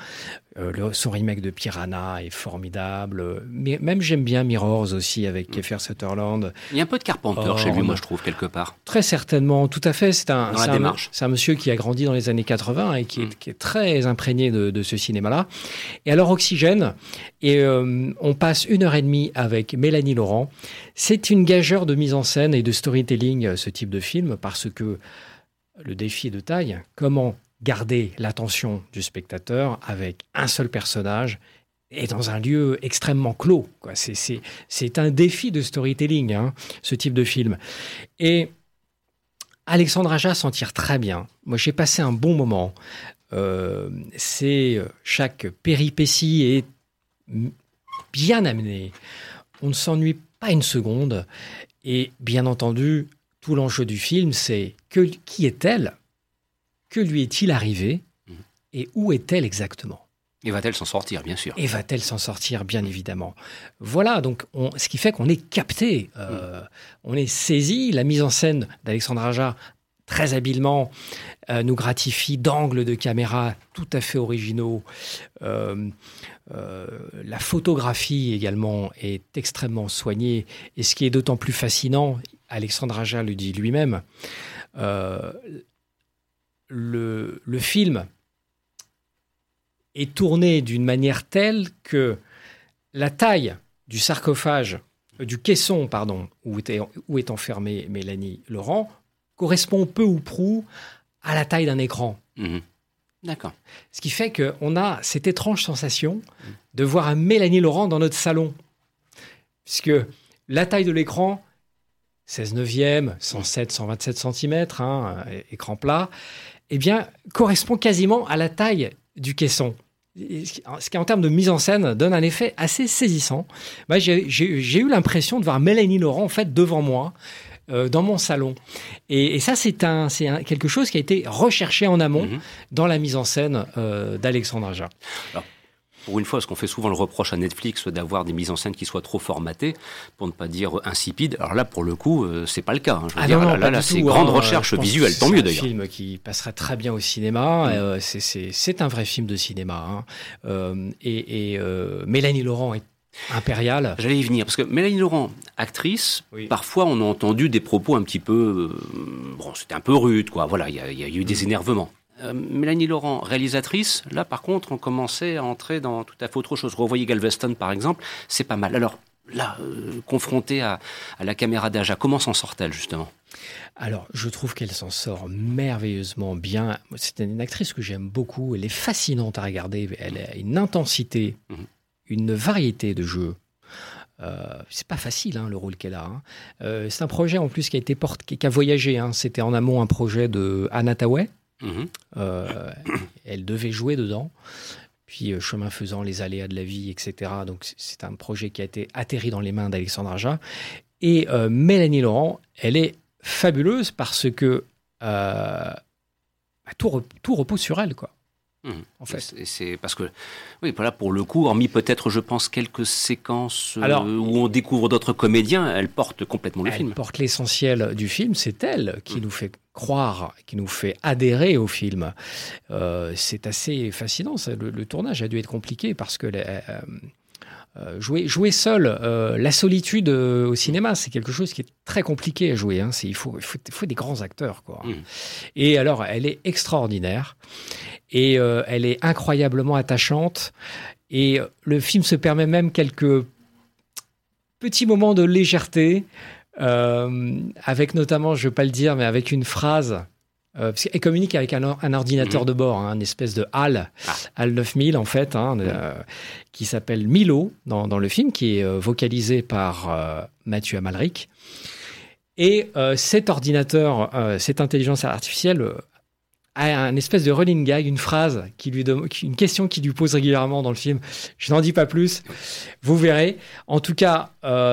Euh, son remake de Piranha est formidable. Mais même j'aime bien Mirrors aussi avec mm. Kiefer Sutherland. Il y a un peu de Carpenter chez lui, moi je trouve quelque part. Très certainement, tout à fait. C'est un, c'est un, monsieur qui a grandi dans les années 80 et qui, est, mm. qui est, très imprégné de, de ce cinéma-là. Et alors Oxygène, et euh, on passe une heure et demie avec Mélanie Laurent. C'est une gageure de mise en scène et de storytelling, ce type de film, parce que le défi de taille. Comment garder l'attention du spectateur avec un seul personnage et dans un lieu extrêmement clos. C'est un défi de storytelling, hein, ce type de film. Et Alexandre Aja s'en tire très bien. Moi, j'ai passé un bon moment. Euh, c'est chaque péripétie est bien amenée. On ne s'ennuie pas une seconde. Et bien entendu, tout l'enjeu du film, c'est que, qui est-elle? Que lui est-il arrivé? Mhm. Et où est-elle exactement? Et va-t-elle s'en sortir, bien sûr Et va-t-elle s'en sortir, bien évidemment? Voilà, donc ce qui fait qu'on est capté, euh, on est saisi. La mise en scène d'Alexandre Aja, très habilement, euh, nous gratifie d'angles de caméra tout à fait originaux. Euh, la photographie également est extrêmement soignée. Et ce qui est d'autant plus fascinant, Alexandre Aja le dit lui-même, euh, le, film est tourné d'une manière telle que la taille du sarcophage, euh, du caisson, pardon, où, était, où est enfermée Mélanie Laurent, correspond peu ou prou à la taille d'un écran. Mhm. D'accord. Ce qui fait qu'on a cette étrange sensation de voir un Mélanie Laurent dans notre salon. Puisque la taille de l'écran 16 neuvième, 107, 127 cm, écran plat, eh bien, correspond quasiment à la taille du caisson. Ce qui, en termes de mise en scène, donne un effet assez saisissant. J'ai eu l'impression de voir Mélanie Laurent, en fait, devant moi, euh, dans mon salon. Et, ça, c'est un, quelque chose qui a été recherché en amont mm-hmm. dans la mise en scène euh, d'Alexandre Aja pour une fois, ce qu'on fait souvent le reproche à Netflix d'avoir des mises en scène qui soient trop formatées, pour ne pas dire insipides. Alors là, pour le coup, euh, c'est pas le cas. Hein. Je veux ah dire, là, là, c'est grande hein. recherche visuelle, tant mieux d'ailleurs. C'est un film qui passerait très bien au cinéma. Mm. Euh, c'est un vrai film de cinéma. Hein. Euh, et, Mélanie Laurent est impériale. J'allais y venir, parce que Mélanie Laurent, actrice, parfois on a entendu des propos un petit peu... Euh, bon, c'était un peu rude, quoi. Voilà, il y, a eu des mm. énervements. Euh, Mélanie Laurent, réalisatrice, là par contre, on commençait à entrer dans tout à fait autre chose. Revoyez Galveston par exemple, c'est pas mal. Alors là, euh, confrontée à, la caméra d'Aja, comment s'en sort-elle justement? Alors, je trouve qu'elle s'en sort merveilleusement bien. C'est une actrice que j'aime beaucoup. Elle est fascinante à regarder. Elle a une intensité, mhm. une variété de jeux. Euh, c'est pas facile hein, le rôle qu'elle a. Hein. Euh, c'est un projet en plus qui a été porté, qui a voyagé. Hein. C'était en amont un projet de Anna mhm. euh, elle devait jouer dedans. Puis euh, chemin faisant, les aléas de la vie, etc. Donc c'est un projet qui a été atterri dans les mains d'Alexandre Aja. Et Mélanie Laurent, elle est fabuleuse parce que euh, bah, tout, tout, repose sur elle, quoi. Mmh. En fait, c'est parce que oui, voilà pour le coup, hormis peut-être, je pense, quelques séquences euh, où on découvre d'autres comédiens, elle porte complètement le film. Elle porte l'essentiel du film. C'est elle qui mmh. nous fait croire, qui nous fait adhérer au film. Euh, c'est assez fascinant. Le, tournage a dû être compliqué parce que euh, jouer, jouer seul, euh, la solitude euh, au cinéma, c'est quelque chose qui est très compliqué à jouer. Hein. Il, faut, il, faut, des grands acteurs. Quoi. Mm. Et alors, elle est extraordinaire et elle est incroyablement attachante. Et le film se permet même quelques petits moments de légèreté, avec notamment, je ne vais pas le dire, mais avec une phrase euh, parce qu'elle communique avec un, ordinateur mhm. de bord, hein, une espèce de HAL, ah. HAL 9000 en fait, hein, euh, qui s'appelle Milo dans, dans, le film, qui est euh, vocalisé par Mathieu Amalric. Et cet ordinateur, cette intelligence artificielle a un espèce de running gag, une phrase, qui lui une question qu'il lui pose régulièrement dans le film. Je n'en dis pas plus, vous verrez. En tout cas,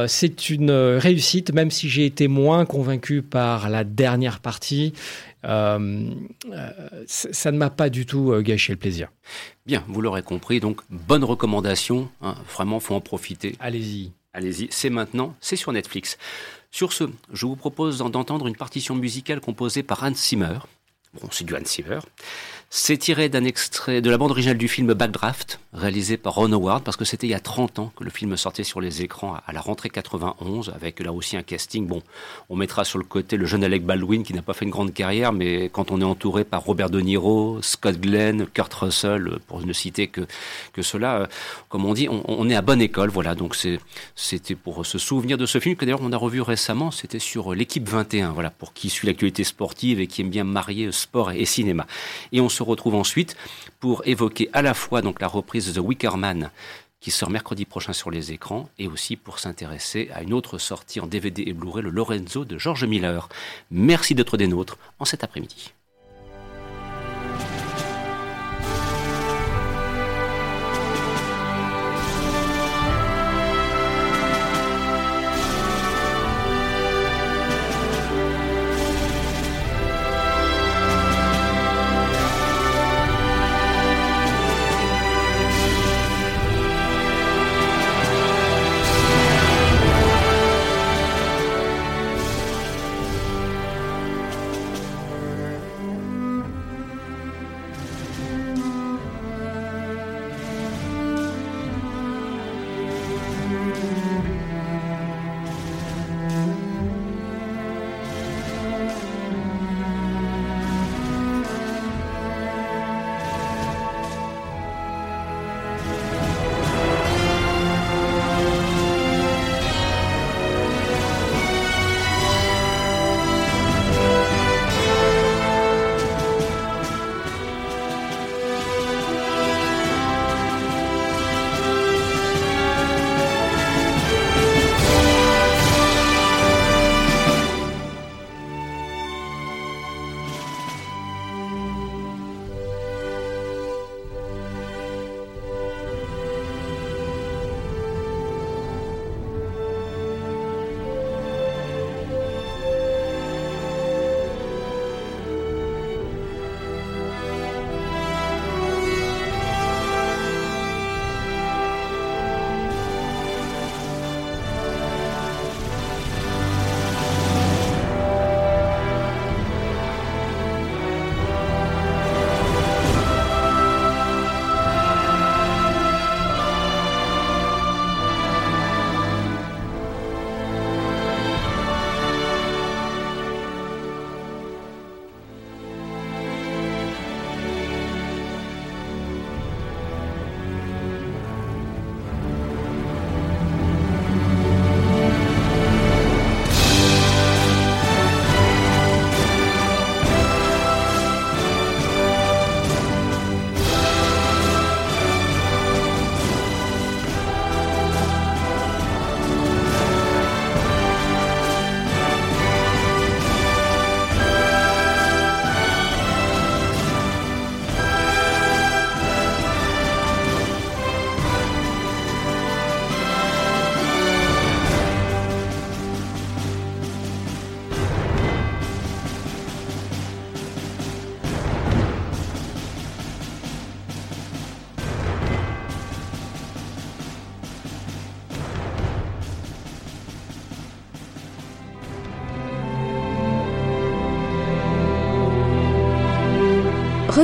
c'est une réussite, même si j'ai été moins convaincu par la dernière partie. Euh, euh, ça ne m'a pas du tout euh, gâché le plaisir. Bien, vous l'aurez compris, donc bonne recommandation, hein, vraiment faut en profiter. Allez-y. Allez-y, c'est maintenant, c'est sur Netflix. Sur ce, je vous propose d'entendre une partition musicale composée par Hans Zimmer. Bon, c'est du Hans Zimmer. C'est tiré d'un extrait de la bande originale du film Backdraft, réalisé par Ron Howard, parce que c'était il y a 30 ans que le film sortait sur les écrans à la rentrée 91, avec là aussi un casting. Bon, on mettra sur le côté le jeune Alec Baldwin, qui n'a pas fait une grande carrière, mais quand on est entouré par Robert De Niro, Scott Glenn, Kurt Russell, pour ne citer que, que cela, euh, comme on dit, on, est à bonne école. Voilà, donc c'était pour se souvenir de ce film, que d'ailleurs on a revu récemment, c'était sur l'équipe 21, voilà, pour qui suit l'actualité sportive et qui aime bien marier sport et cinéma. Et on se retrouve ensuite pour évoquer à la fois donc la reprise de The Wicker Man qui sort mercredi prochain sur les écrans, et aussi pour s'intéresser à une autre sortie en DVD et Blu-ray, le Lorenzo de George Miller. Merci d'être des nôtres en cet après-midi.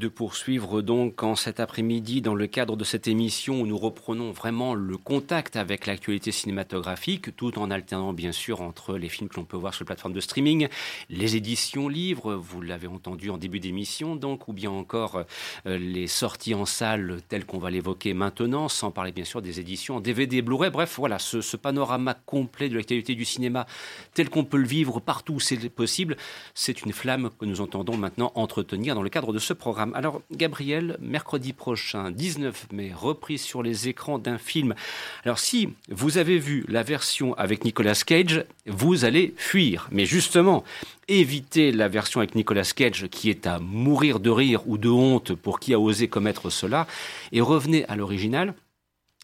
de poursuivre donc en cet après-midi dans le cadre de cette émission où nous reprenons vraiment le contact avec l'actualité cinématographique tout en alternant bien sûr entre les films que l'on peut voir sur les plateformes de streaming, les éditions livres, vous l'avez entendu en début d'émission donc, ou bien encore euh, les sorties en salle telles qu'on va l'évoquer maintenant, sans parler bien sûr des éditions en DVD, Blu-ray, bref voilà, ce, ce panorama complet de l'actualité du cinéma tel qu'on peut le vivre partout où c'est possible, c'est une flamme que nous entendons maintenant entretenir dans le cadre de ce programme. Alors, Gabriel, mercredi prochain, 19 mai, reprise sur les écrans d'un film. Alors, si vous avez vu la version avec Nicolas Cage, vous allez fuir. Mais justement, évitez la version avec Nicolas Cage qui est à mourir de rire ou de honte pour qui a osé commettre cela et revenez à l'original.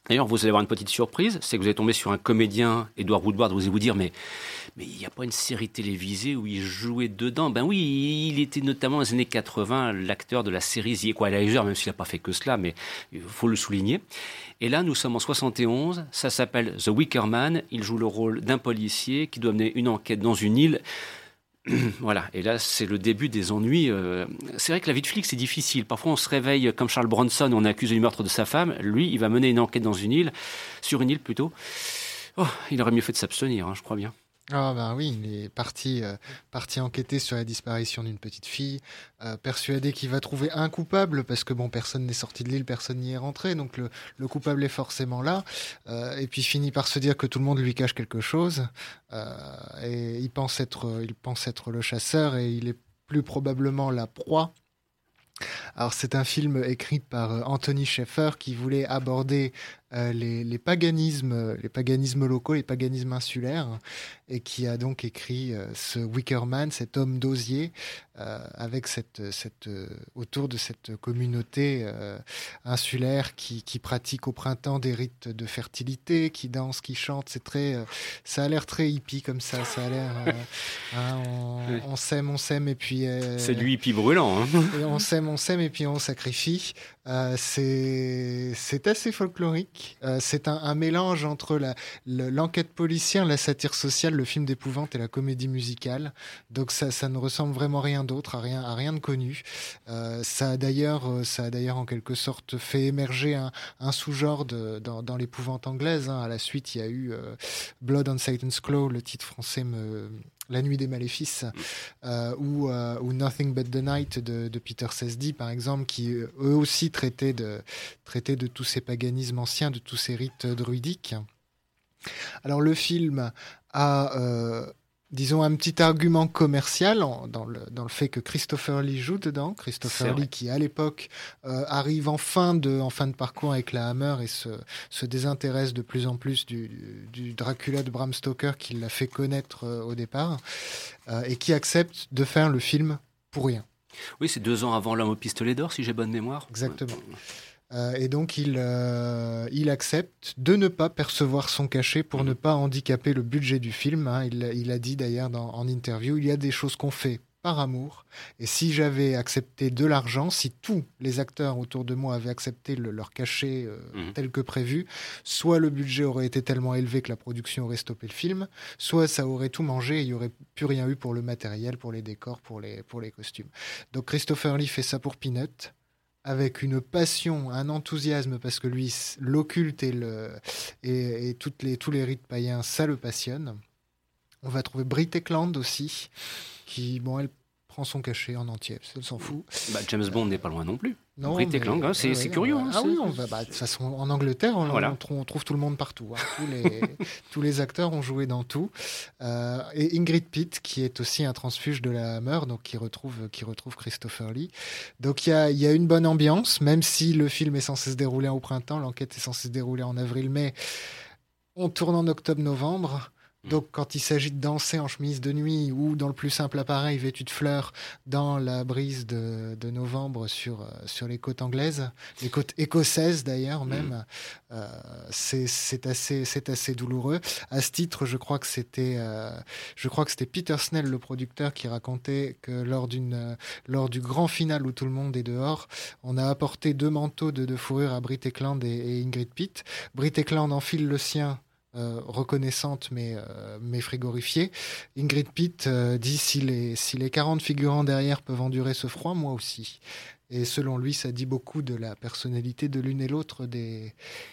D'ailleurs, vous allez avoir une petite surprise, c'est que vous allez tomber sur un comédien, Edouard Woodward, vous allez vous dire, mais mais il n'y a pas une série télévisée où il jouait dedans? Ben oui, il était notamment dans les années 80 l'acteur de la série The Equalizer, même s'il n'a pas fait que cela, mais il faut le souligner. Et là, nous sommes en 71, ça s'appelle The Wicker Man, il joue le rôle d'un policier qui doit mener une enquête dans une île. voilà, et là c'est le début des ennuis. Euh, c'est vrai que la vie de flic c'est difficile. Parfois on se réveille comme Charles Bronson, on accuse du meurtre de sa femme. Lui, il va mener une enquête dans une île, sur une île plutôt. Oh, il aurait mieux fait de s'abstenir, hein, je crois bien. Ah ben oui, il est parti, euh, parti enquêter sur la disparition d'une petite fille, euh, persuadé qu'il va trouver un coupable, parce que bon, personne n'est sorti de l'île, personne n'y est rentré, donc le, le coupable est forcément là, euh, et puis finit par se dire que tout le monde lui cache quelque chose, et il pense, être, il pense être le chasseur, et il est plus probablement la proie. Alors c'est un film écrit par Anthony Schaeffer qui voulait aborder euh, les, paganismes, les paganismes locaux, les paganismes insulaires, et qui a donc écrit euh, ce Wickerman, cet homme d'osier, euh, avec cette, cette, autour de cette communauté insulaire qui, qui, pratique au printemps des rites de fertilité, qui danse, qui chante. C'est très, ça a l'air très hippie comme ça. Ça a l'air, hein, on, s'aime, on s'aime, et puis. c'est du hippie brûlant. Hein. et on s'aime, on s'aime, et puis on sacrifie. c'est assez folklorique. Euh, c'est un, mélange entre l'enquête policière, la satire sociale, le film d'épouvante et la comédie musicale. Donc ça, ne ressemble vraiment rien d'autre, à rien, à rien de connu. Euh, ça a d'ailleurs, euh, ça a d'ailleurs en quelque sorte fait émerger un, sous-genre dans, l'épouvante anglaise. Hein. À la suite, il y a eu Blood on Satan's Claw, le titre français me la nuit des maléfices euh, ou, euh, ou, Nothing But the Night de, Peter Sesdy, par exemple, qui eux aussi traitaient de, traitaient de tous ces paganismes anciens, de tous ces rites druidiques. Alors le film a euh, disons, un petit argument commercial dans, le, dans, le, fait que Christopher Lee joue dedans. Christopher Lee qui, à l'époque, euh, arrive en fin, de, en fin de parcours avec la Hammer et se, se désintéresse de plus en plus du, du Dracula de Bram Stoker qui l'a fait connaître euh, au départ euh, et qui accepte de faire le film pour rien. Oui, c'est deux ans avant L'homme au pistolet d'or, si j'ai bonne mémoire. Exactement. Euh, et donc il, euh, il accepte de ne pas percevoir son cachet pour ne pas handicaper le budget du film. Hein. Il, il, a dit d'ailleurs en interview, il y a des choses qu'on fait par amour. Et si j'avais accepté de l'argent, si tous les acteurs autour de moi avaient accepté leur cachet euh, mhm. tel que prévu, soit le budget aurait été tellement élevé que la production aurait stoppé le film, soit ça aurait tout mangé et il n'y aurait plus rien eu pour le matériel, pour les décors, pour les, pour les costumes. Donc Christopher Lee fait ça pour Peanut avec une passion, un enthousiasme, parce que lui, l'occulte et, le, et, les, tous les rites païens, ça le passionne. On va trouver Brit Eklund aussi, qui, bon, elle prend son cachet en entier, elle s'en fout. Bah, James Bond n'est pas loin non plus. Non, hein, c'est curieux. Hein, ah oui, on va, bah, de toute façon, en Angleterre, on, trouve tout le monde partout. Hein. Tous, les, tous, les, acteurs ont joué dans tout. Euh, et Ingrid Pitt, qui est aussi un transfuge de la Hammer, donc qui retrouve, qui retrouve Christopher Lee. Donc il y a, y a, une bonne ambiance, même si le film est censé se dérouler au printemps, l'enquête est censée se dérouler en avril-mai. On tourne en octobre-novembre. Mmh. Donc, quand il s'agit de danser en chemise de nuit ou dans le plus simple appareil vêtu de fleurs dans la brise de, novembre sur, euh, sur les côtes anglaises, les côtes écossaises d'ailleurs mmh. même, euh, c'est assez, assez douloureux. À ce titre, je crois que c'était euh, je crois que c'était Peter Snell, le producteur, qui racontait que lors, d'une, lors du grand final où tout le monde est dehors, on a apporté deux manteaux de, de fourrure à Brit Eklund et, et Ingrid Pitt. Brit Eklund enfile le sien euh, reconnaissante mais, euh, mais frigorifiée. Ingrid Pitt euh, dit si les, si les 40 figurants derrière peuvent endurer ce froid, moi aussi. Et selon lui, ça dit beaucoup de la personnalité de l'une et l'autre des,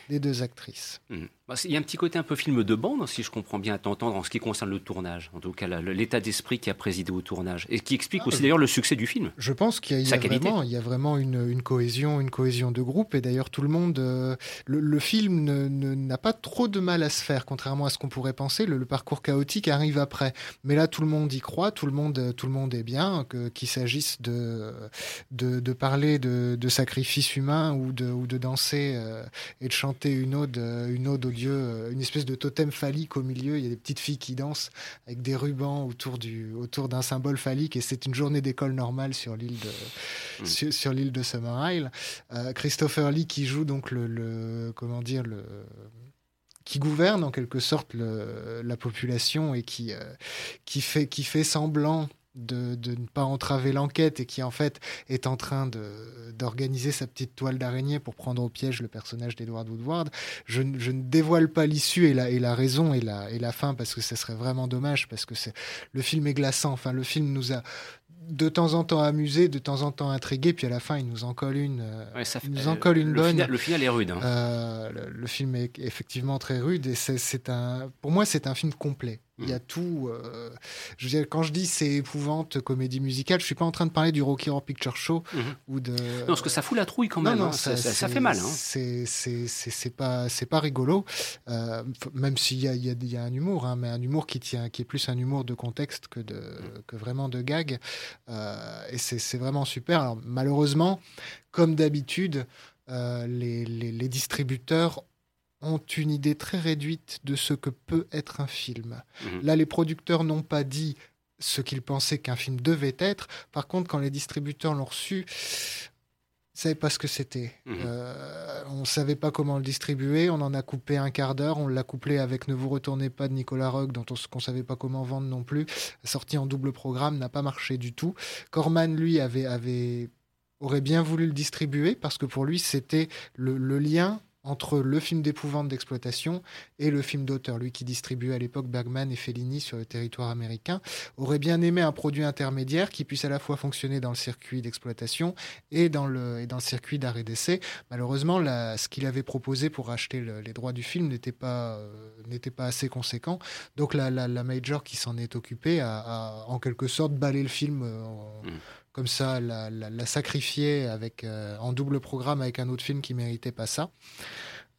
des deux actrices. Mmh. Bah, il y a un petit côté un peu film de bande, si je comprends bien à t'entendre, en ce qui concerne le tournage, en tout cas l'état d'esprit qui a présidé au tournage, et qui explique ah, aussi d'ailleurs le succès du film. Je pense qu'il y, a vraiment, il y a vraiment une, une, cohésion, une cohésion de groupe, et d'ailleurs tout le monde, euh, le, film n'a pas trop de mal à se faire, contrairement à ce qu'on pourrait penser. Le, parcours chaotique arrive après, mais là tout le monde y croit, tout le monde, tout le monde est bien, qu'il s'agisse de, de, de, parler de, de sacrifice humain ou de, ou de danser euh, et de chanter une ode, une ode Dieu, euh, une espèce de totem phallique au milieu. Il y a des petites filles qui dansent avec des rubans autour du autour d'un symbole phallique et c'est une journée d'école normale sur l'île de mm. sur, l'île de Summer Isle. Euh, Christopher Lee qui joue donc le, comment dire le qui gouverne en quelque sorte la population et qui, euh, qui, fait, qui fait semblant de, ne pas entraver l'enquête et qui en fait est en train d'organiser sa petite toile d'araignée pour prendre au piège le personnage d'Edward Woodward. Je, je, ne dévoile pas l'issue et la, et la raison et la, et la fin parce que ce serait vraiment dommage parce que le film est glaçant. Enfin, le film nous a de temps en temps amusé, de temps en temps intrigué, puis à la fin il nous en colle une, euh, il nous en colle une le bonne. Final, le final est rude. Hein. Euh, le, film est effectivement très rude et c'est un, pour moi c'est un film complet. Il y a tout. Euh, je veux dire, quand je dis c'est épouvante comédie musicale, je suis pas en train de parler du Rocky Horror Picture Show mm-hmm. ou de. Non, parce que ça fout la trouille quand même. Non, non, hein. ça, ça, fait mal. Hein. C'est pas c'est pas rigolo, euh, même s'il y a, y, a, y a un humour, hein, mais un humour qui tient, qui est plus un humour de contexte que de mm. que vraiment de gag. Euh, et c'est vraiment super. Alors malheureusement, comme d'habitude. les, les, les, distributeurs ont une idée très réduite de ce que peut être un film. Mhm. Là, les producteurs n'ont pas dit ce qu'ils pensaient qu'un film devait être. Par contre, quand les distributeurs l'ont reçu, ils ne savaient pas ce que c'était. Mhm. Euh, on ne savait pas comment le distribuer. On en a coupé un quart d'heure. On l'a couplé avec Ne vous retournez pas de Nicolas Rock, dont on ne savait pas comment vendre non plus. Sorti en double programme, n'a pas marché du tout. Corman, lui, avait, avait aurait bien voulu le distribuer parce que pour lui, c'était le, le lien entre le film d'épouvante d'exploitation et le film d'auteur. Lui qui distribuait à l'époque Bergman et Fellini sur le territoire américain, aurait bien aimé un produit intermédiaire qui puisse à la fois fonctionner dans le circuit d'exploitation et dans le, et dans le circuit d'arrêt d'essai. Malheureusement, ce qu'il avait proposé pour acheter les droits du film n'était pas, euh, pas assez conséquent. Donc la, la, major qui s'en est occupée a, en quelque sorte balayé le film euh, mmh comme ça, la, la, sacrifier avec, euh, en double programme avec un autre film qui méritait pas ça.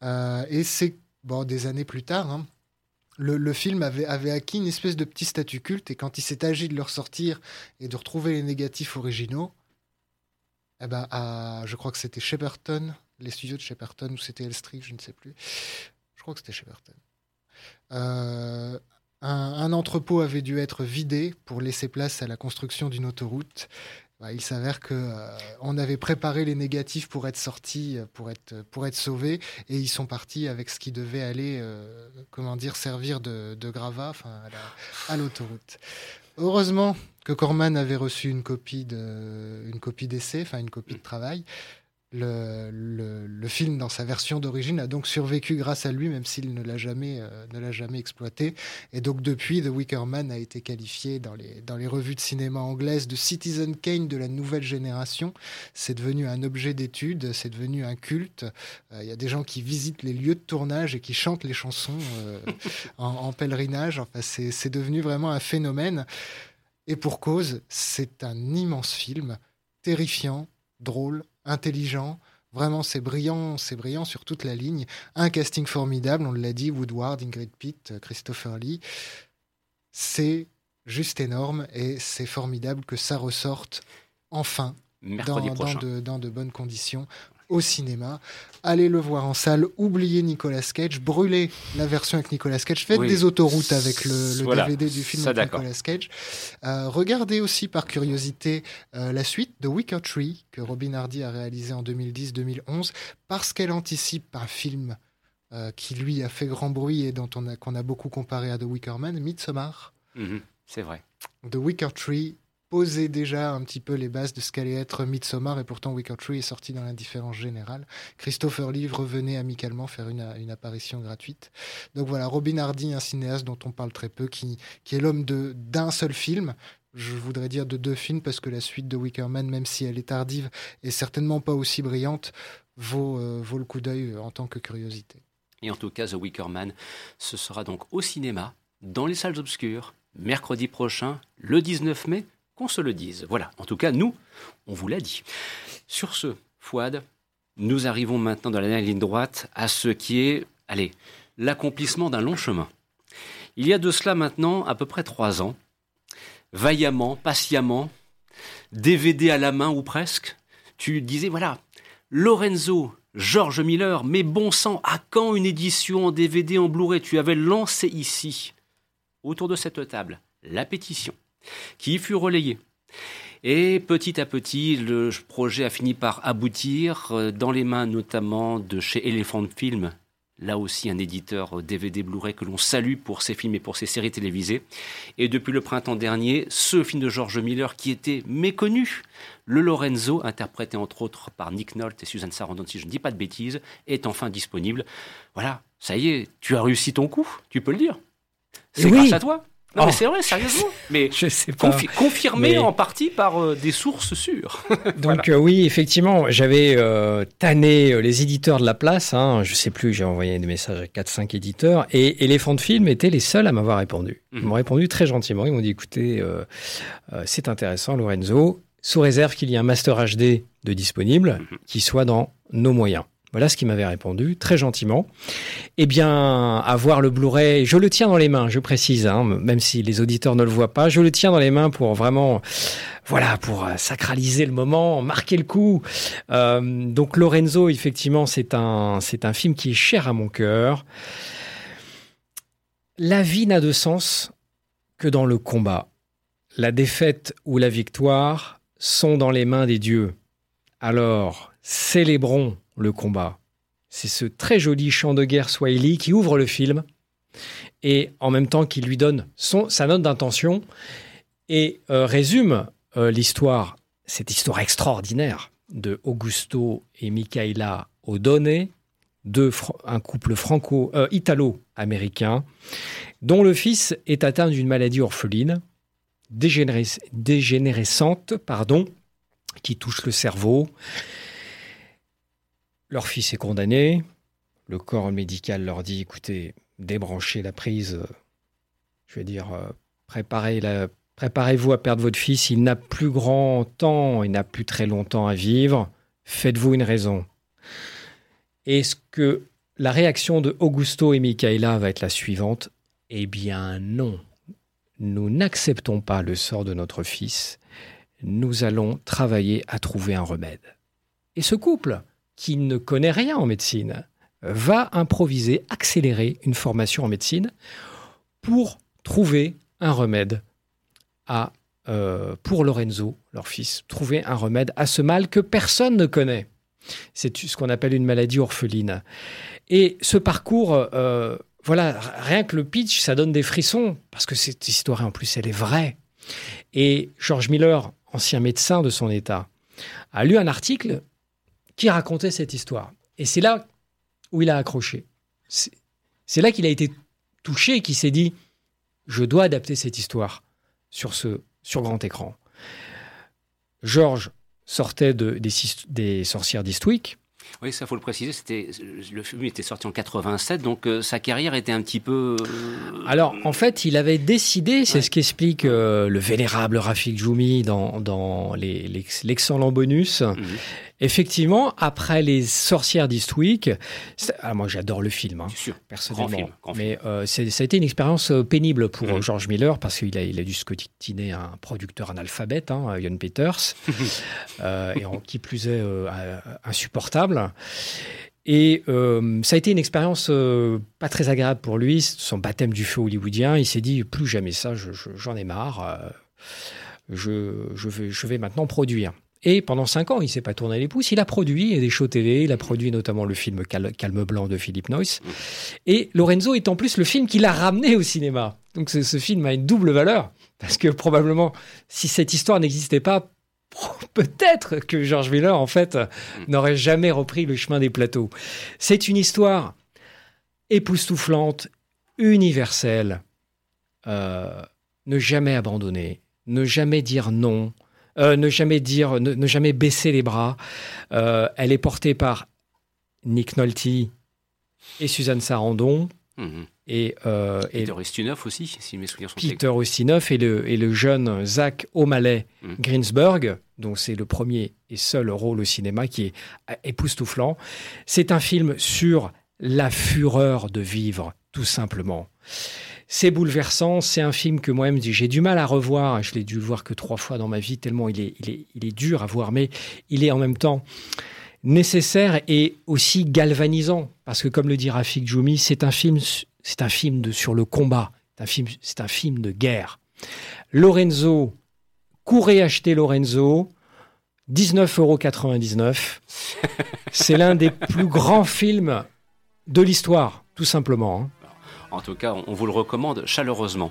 Euh, et c'est bon, des années plus tard, hein, le, film avait, avait, acquis une espèce de petit statut culte, et quand il s'est agi de le ressortir et de retrouver les négatifs originaux, eh ben, je crois que c'était Shepperton, les studios de Shepperton, ou c'était Elstree, je ne sais plus. Je crois que c'était Shepperton. Euh, un, entrepôt avait dû être vidé pour laisser place à la construction d'une autoroute. Bah, il s'avère que euh, avait préparé les négatifs pour être sortis, euh, pour être pour être sauvés, et ils sont partis avec ce qui devait aller, euh, servir de, gravat, à l'autoroute. Heureusement que Corman avait reçu une copie de une copie d'essai, enfin une copie de travail. Le, film, dans sa version d'origine, a donc survécu grâce à lui, même s'il ne l'a jamais, euh, jamais exploité. Et donc, depuis, The Wicker Man a été qualifié dans les, dans les revues de cinéma anglaises de Citizen Kane de la nouvelle génération. C'est devenu un objet d'étude, c'est devenu un culte. Euh, il y a des gens qui visitent les lieux de tournage et qui chantent les chansons euh, en, en, pèlerinage. Enfin, c'est devenu vraiment un phénomène. Et pour cause, c'est un immense film, terrifiant, drôle, intelligent. Vraiment, c'est brillant, c'est brillant sur toute la ligne. Un casting formidable, on l'a dit, Woodward, Ingrid Pitt, Christopher Lee. C'est juste énorme et c'est formidable que ça ressorte enfin dans, de, bonnes conditions au cinéma. Allez le voir en salle, oubliez Nicolas Cage, brûlez la version avec Nicolas Cage, faites Oui. des autoroutes avec le, le Voilà. DVD du film Ça, avec. Nicolas Cage. Euh, regardez aussi par curiosité euh, la suite de Wicker Tree que Robin Hardy a réalisé en 2010-2011 parce qu'elle anticipe un film euh, qui lui a fait grand bruit et dont on a qu'on a beaucoup comparé à The Wicker Man, Midsommar. Mhm, c'est vrai. The Wicker Tree posait déjà un petit peu les bases de ce qu'allait être Midsommar et pourtant Wicker Tree est sorti dans l'indifférence générale. Christopher Lee revenait amicalement faire une, apparition gratuite. Donc voilà, Robin Hardy, un cinéaste dont on parle très peu, qui, est l'homme d'un seul film. Je voudrais dire de deux films parce que la suite de Wicker Man, même si elle est tardive et certainement pas aussi brillante, vaut, euh, vaut le coup d'œil euh, en tant que curiosité. Et en tout cas, The Wicker Man, ce sera donc au cinéma, dans les salles obscures, mercredi prochain, le 19 mai, qu'on se le dise. Voilà, en tout cas, nous, on vous l'a dit. Sur ce, Fouad, nous arrivons maintenant dans la ligne droite à ce qui est, allez, l'accomplissement d'un long chemin. Il y a de cela maintenant à peu près trois ans, vaillamment, patiemment, DVD à la main ou presque, tu disais, voilà, Lorenzo, George Miller, mais bon sang, à quand une édition en DVD en Blu-ray? Tu avais lancé ici, autour de cette table, la pétition, qui fut relayée. Et petit à petit, le projet a fini par aboutir euh, dans les mains notamment de chez Elephant Film, là aussi un éditeur DVD Blu-ray que l'on salue pour ses films et pour ses séries télévisées. Et depuis le printemps dernier, ce film de George Miller qui était méconnu, le Lorenzo, interprété entre autres par Nick Nolte et Susan Sarandon, si je ne dis pas de bêtises, est enfin disponible. Voilà, ça y est, tu as réussi ton coup, tu peux le dire. C'est Oui. grâce à toi. Non, Oh. mais c'est vrai, sérieusement. Mais Je sais pas. confi- confirmé Mais- en partie par euh, des sources sûres. Donc euh, oui, effectivement, j'avais euh, tanné les éditeurs de la place. Hein, je sais plus, j'ai envoyé des messages à 4-5 éditeurs. Et Elephant Film étaient les seuls à m'avoir répondu. Ils Mhm. m'ont répondu très gentiment. Ils m'ont dit, écoutez, c'est intéressant, Lorenzo, sous réserve qu'il y ait un Master HD de disponible Mhm. qui soit dans nos moyens. Voilà ce qu'ils m'avaient répondu, très gentiment. Eh bien, avoir le Blu-ray, je le tiens dans les mains, je précise, hein, même si les auditeurs ne le voient pas, je le tiens dans les mains pour vraiment, voilà, pour euh, sacraliser le moment, marquer le coup. Euh, donc Lorenzo, effectivement, c'est un, c'est un film qui est cher à mon cœur. La vie n'a de sens que dans le combat. La défaite ou la victoire sont dans les mains des dieux. Alors, célébrons le combat. C'est ce très joli chant de guerre swahili qui ouvre le film et en même temps qui lui donne sa note d'intention et euh, résume euh, l'histoire, cette histoire extraordinaire de Augusto et Michaela O'Donnell, un couple franco euh, dont le fils est atteint d'une maladie orpheline dégénérescente pardon qui touche le cerveau leur fils est condamné le corps médical leur dit écoutez débranchez la prise euh, je vais dire euh, préparez la Préparez-vous à perdre votre fils, il n'a plus grand temps, il n'a plus très longtemps à vivre. Faites-vous une raison. Est-ce que la réaction de Augusto et Michaela va être la suivante? Eh bien non. Nous n'acceptons pas le sort de notre fils. Nous allons travailler à trouver un remède. Et ce couple, qui ne connaît rien en médecine, va improviser, accélérer une formation en médecine pour trouver un remède à, euh, pour Lorenzo, leur fils, trouver un remède à ce mal que personne ne connaît. C'est ce qu'on appelle une maladie orpheline. Et ce parcours, euh, voilà, rien que le pitch, ça donne des frissons, parce que cette histoire, en plus, elle est vraie. Et George Miller, ancien médecin de son état, a lu un article qui racontait cette histoire. Et c'est là où il a accroché. C'est là qu'il a été touché, qu'il s'est dit, je dois adapter cette histoire sur ce sur grand écran. Georges sortait de, des, des sorcières d'Eastwick. Oui, ça faut le préciser. C'était le film était sorti en 87, donc euh, sa carrière était un petit peu. euh, Alors, en fait, il avait décidé, c'est Ouais. ce qu'explique euh, le vénérable Rafik Djoumi dans, dans l'excellent bonus, Mhm. Effectivement, après les sorcières d'Eastwick, ah, moi j'adore le film, hein, sûr. personnellement. Grand film, grand mais euh, ça a été une expérience euh, pénible pour Mhm. euh, George Miller parce qu'il a, il a dû scotiner un producteur analphabète, hein, Ian Peters, euh, et en qui plus est euh, insupportable. Et euh, ça a été une expérience euh, pas très agréable pour lui, son baptême du feu hollywoodien. Il s'est dit plus jamais ça, je- je- j'en ai marre. euh, je, je, vais, je vais maintenant produire. Et pendant cinq ans, il s'est pas tourné les pouces. Il a produit des shows télé. Il a produit notamment le film Cal- Calme Blanc de Philippe Noyce. Et Lorenzo est en plus le film qu'il a ramené au cinéma. Donc ce, ce film a une double valeur. Parce que probablement, si cette histoire n'existait pas, peut-être que George Miller, en fait, n'aurait jamais repris le chemin des plateaux. C'est une histoire époustouflante, universelle. Euh, ne jamais abandonner, ne jamais dire non, euh, ne jamais dire, ne, ne jamais baisser les bras. Euh, elle est portée par Nick Nolte et Suzanne Sarandon Mhm. et, euh, et Peter Ustinov aussi, si mes souvenirs sont Peter Ustinov et le, et le jeune Zach O'Malley Mm. Greensburg, dont c'est le premier et seul rôle au cinéma qui est époustouflant. C'est un film sur la fureur de vivre, tout simplement. C'est bouleversant, c'est un film que moi-même j'ai du mal à revoir. Je l'ai dû le voir que trois fois dans ma vie, tellement il est, il est, il est dur à voir, mais il est en même temps nécessaire et aussi galvanisant. Parce que comme le dit Rafik Djoumi, c'est un film, c'est un film de, sur le combat. C'est un film, c'est un film de guerre. Lorenzo, courez acheter Lorenzo, 19,99 euros. C'est l'un des plus grands films de l'histoire, tout simplement. En tout cas, on vous le recommande chaleureusement.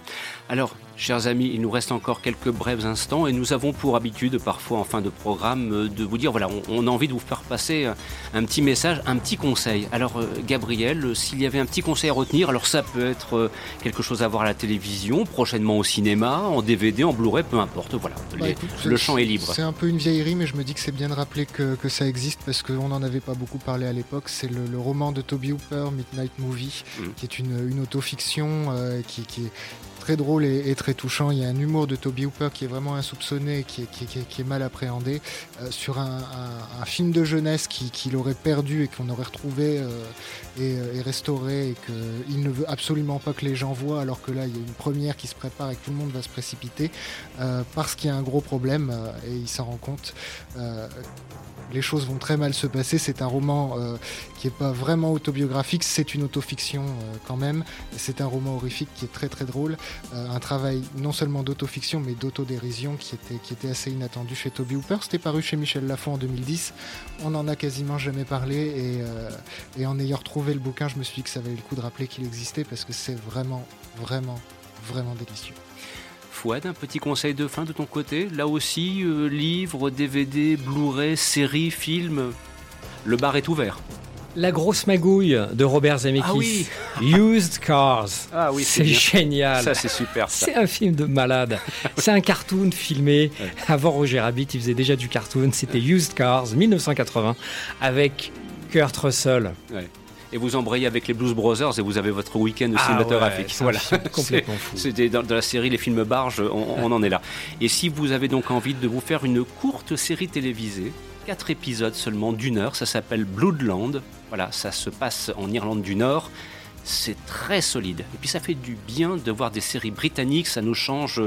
Chers amis, il nous reste encore quelques brefs instants et nous avons pour habitude, parfois en fin de programme, euh, de vous dire voilà, on, on a envie de vous faire passer euh, un petit message, un petit conseil. Alors, euh, Gabriel, s'il y avait un petit conseil à retenir, alors ça peut être quelque chose à voir à la télévision, prochainement au cinéma, en DVD, en Blu-ray, peu importe. Voilà, Bah, Les- écoute, le champ est libre. C'est un peu une vieillerie, mais je me dis que c'est bien de rappeler que, que ça existe parce qu'on n'en avait pas beaucoup parlé à l'époque. C'est le, le roman de Toby Hooper, Midnight Movie, Mm. qui est une, une autofiction euh, qui, qui est très drôle et, très touchant. Il y a un humour de Toby Hooper qui est vraiment insoupçonné, qui est, qui est- qui qui mal appréhendé, euh, sur un, film de jeunesse qui- qu'il aurait perdu et qu'on aurait retrouvé euh, et, et restauré et qu'il ne veut absolument pas que les gens voient, alors que là, il y a une première qui se prépare et que tout le monde va se précipiter euh, parce qu'il y a un gros problème euh, et il s'en rend compte. Les choses vont très mal se passer. C'est un roman euh, qui n'est pas vraiment autobiographique, c'est une autofiction euh, quand même. C'est un roman horrifique qui est très très drôle. Euh, un travail non seulement d'autofiction mais d'autodérision qui était, qui était assez inattendu chez Toby Hooper. C'était paru chez Michel Lafon en 2010. On n'en a quasiment jamais parlé et, euh, et en ayant retrouvé le bouquin, je me suis dit que ça valait le coup de rappeler qu'il existait parce que c'est vraiment, vraiment, vraiment délicieux. Fouad, un petit conseil de fin de ton côté Là aussi, euh, livre, DVD, Blu-ray, série, film, le bar est ouvert. La grosse magouille de Robert Zemeckis. Ah oui. Used Cars. Ah oui, c'est génial. Ça, c'est super. C'est un film de malade. C'est un cartoon filmé. Ouais. Avant Roger Rabbit, il faisait déjà du cartoon. C'était Used Cars, 1980, avec Kurt Russell. Et vous embrayez avec les Blues Brothers et vous avez votre week-end Ah cinématographique. ouais, voilà. complètement fou. C'était dans, dans la série Les films barges, on, on en est là. Et si vous avez donc envie de vous faire une courte série télévisée, quatre épisodes seulement d'une heure, ça s'appelle Bloodland. Voilà, ça se passe en Irlande du Nord. C'est très solide. Et puis ça fait du bien de voir des séries britanniques, ça nous change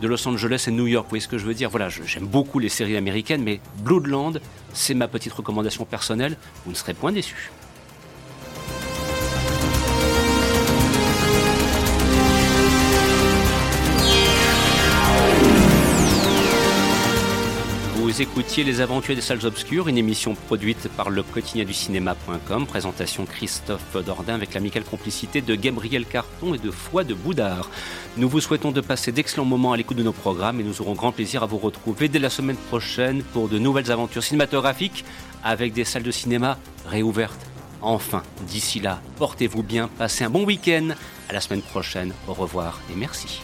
de Los Angeles et New York. Vous voyez ce que je veux dire? Voilà, j'aime beaucoup les séries américaines, mais Bloodland, c'est ma petite recommandation personnelle. Vous ne serez point déçus. Vous écoutiez Les Aventures des Salles Obscures, une émission produite par le quotidien du cinéma.com. Présentation Christophe Dordain avec l'amicale complicité de Gabriel Carton et de Foi de Boudard. Nous vous souhaitons de passer d'excellents moments à l'écoute de nos programmes et nous aurons grand plaisir à vous retrouver dès la semaine prochaine pour de nouvelles aventures cinématographiques avec des salles de cinéma réouvertes. Enfin, d'ici là, portez-vous bien, passez un bon week-end. À la semaine prochaine, au revoir et merci.